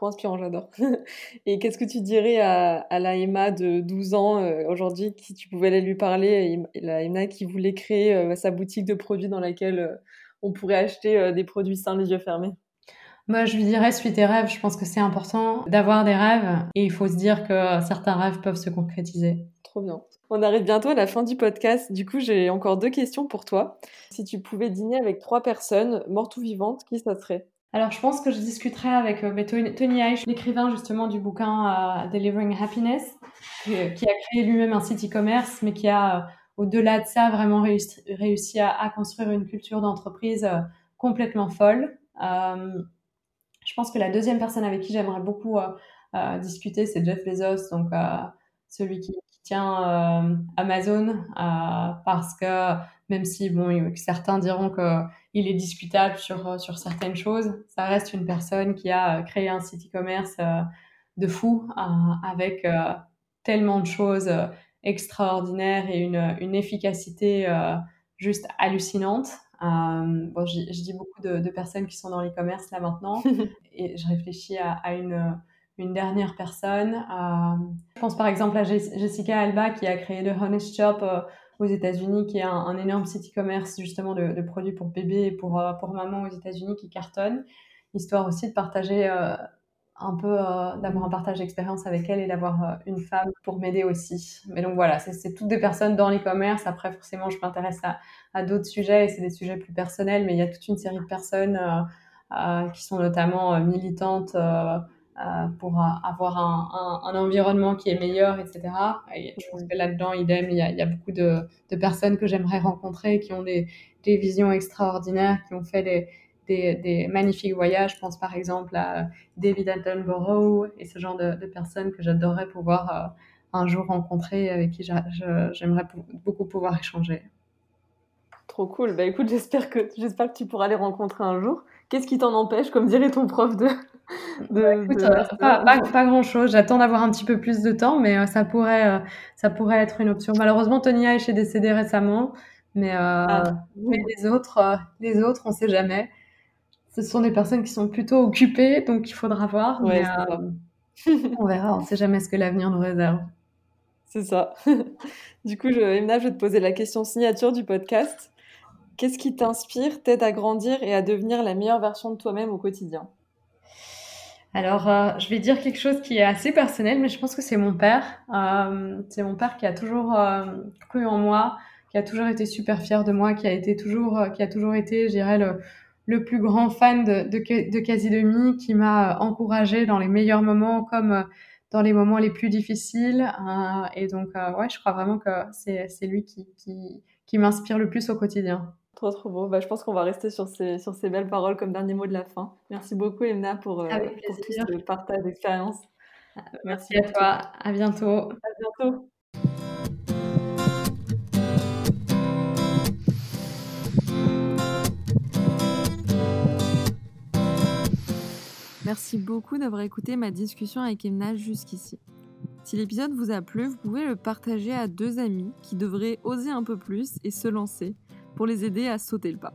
A: Trop inspirant, j'adore. <laughs> et qu'est-ce que tu dirais à, à la Emma de 12 ans euh, aujourd'hui, si tu pouvais aller lui parler, la Emma qui voulait créer sa boutique de produits dans laquelle on pourrait acheter des produits sains les yeux fermés?
B: Moi, je lui dirais, suis tes rêves. Je pense que c'est important d'avoir des rêves et il faut se dire que certains rêves peuvent se concrétiser.
A: Trop bien. On arrive bientôt à la fin du podcast. Du coup, j'ai encore deux questions pour toi. Si tu pouvais dîner avec trois personnes, mortes ou vivantes, qui ça serait?
B: Alors, je pense que je discuterais avec euh, Tony Aish, l'écrivain justement du bouquin euh, Delivering Happiness, qui, a créé lui-même un site e-commerce, mais qui a, euh, au-delà de ça, vraiment réussi, à, construire une culture d'entreprise complètement folle. Je pense que la deuxième personne avec qui j'aimerais beaucoup euh, euh, discuter, c'est Jeff Bezos, donc euh, celui qui, tient Amazon, parce que même si bon, certains diront que il est discutable sur sur certaines choses, ça reste une personne qui a créé un site e-commerce de fou avec tellement de choses extraordinaires et une, une efficacité juste hallucinante. Euh, bon, je dis beaucoup de, de, personnes qui sont dans l'e-commerce là maintenant, <laughs> et je réfléchis à, à une, une, dernière personne. Euh, je pense par exemple à Jessica Alba qui a créé The Honest Shop euh, aux États-Unis, qui est un, énorme site e-commerce justement de, produits pour bébés et pour, euh, pour maman aux États-Unis qui cartonne, histoire aussi de partager euh, un peu euh, d'avoir un partage d'expérience avec elle et d'avoir une femme pour m'aider aussi. Mais donc voilà, c'est toutes des personnes dans l'e-commerce. Après, forcément, je m'intéresse à, d'autres sujets et c'est des sujets plus personnels, mais il y a toute une série de personnes qui sont notamment militantes pour avoir un, un, un, environnement qui est meilleur, etc. Et je pense que là-dedans, idem, il y a, il y a beaucoup de, de personnes que j'aimerais rencontrer qui ont des, des visions extraordinaires, qui ont fait des des, magnifiques voyages. Je pense par exemple à David Attenborough et ce genre de, personnes que j'adorerais pouvoir euh, un jour rencontrer, avec qui j'aimerais beaucoup pouvoir échanger.
A: Trop cool. Bah écoute, j'espère que, j'espère que tu pourras les rencontrer un jour. Qu'est-ce qui t'en empêche, comme dirait ton prof de... <laughs>
B: de, euh, pas, pas, grand chose. J'attends d'avoir un petit peu plus de temps, mais euh, ça, pourrait, ça pourrait être une option. Malheureusement, Tony H est décédé récemment, mais, ah. mais les autres, les autres, on sait jamais ce sont des personnes qui sont plutôt occupées, donc il faudra voir. mais, euh, on verra, on ne sait jamais ce que l'avenir nous réserve.
A: C'est ça. <laughs> du coup, je, Emna, je vais te poser la question signature du podcast. Qu'est-ce qui t'inspire, t'aide à grandir et à devenir la meilleure version de toi-même au quotidien?
B: Alors, euh, je vais dire quelque chose qui est assez personnel, mais je pense que c'est mon père. Euh, c'est mon père qui a toujours cru en moi, qui a toujours été super fier de moi, qui a été toujours, qui a toujours été, je dirais, le, le plus grand fan de, de, de Quasi qui m'a encouragé dans les meilleurs moments comme dans les moments les plus difficiles. Euh, et donc, euh, ouais, je crois vraiment que c'est, c'est lui qui, qui, qui m'inspire le plus au quotidien.
A: Trop, trop beau. Bah, je pense qu'on va rester sur ces, sur ces belles paroles comme dernier mot de la fin. Merci beaucoup, Emna, pour, euh, pour tout ce partage d'expérience.
B: Merci, Merci à toi. À bientôt.
A: À bientôt. Merci beaucoup d'avoir écouté ma discussion avec Emna jusqu'ici. Si l'épisode vous a plu, vous pouvez le partager à deux amis qui devraient oser un peu plus et se lancer pour les aider à sauter le pas.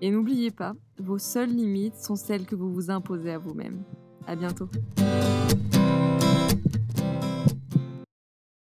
A: Et n'oubliez pas, vos seules limites sont celles que vous vous imposez à vous-même. À bientôt.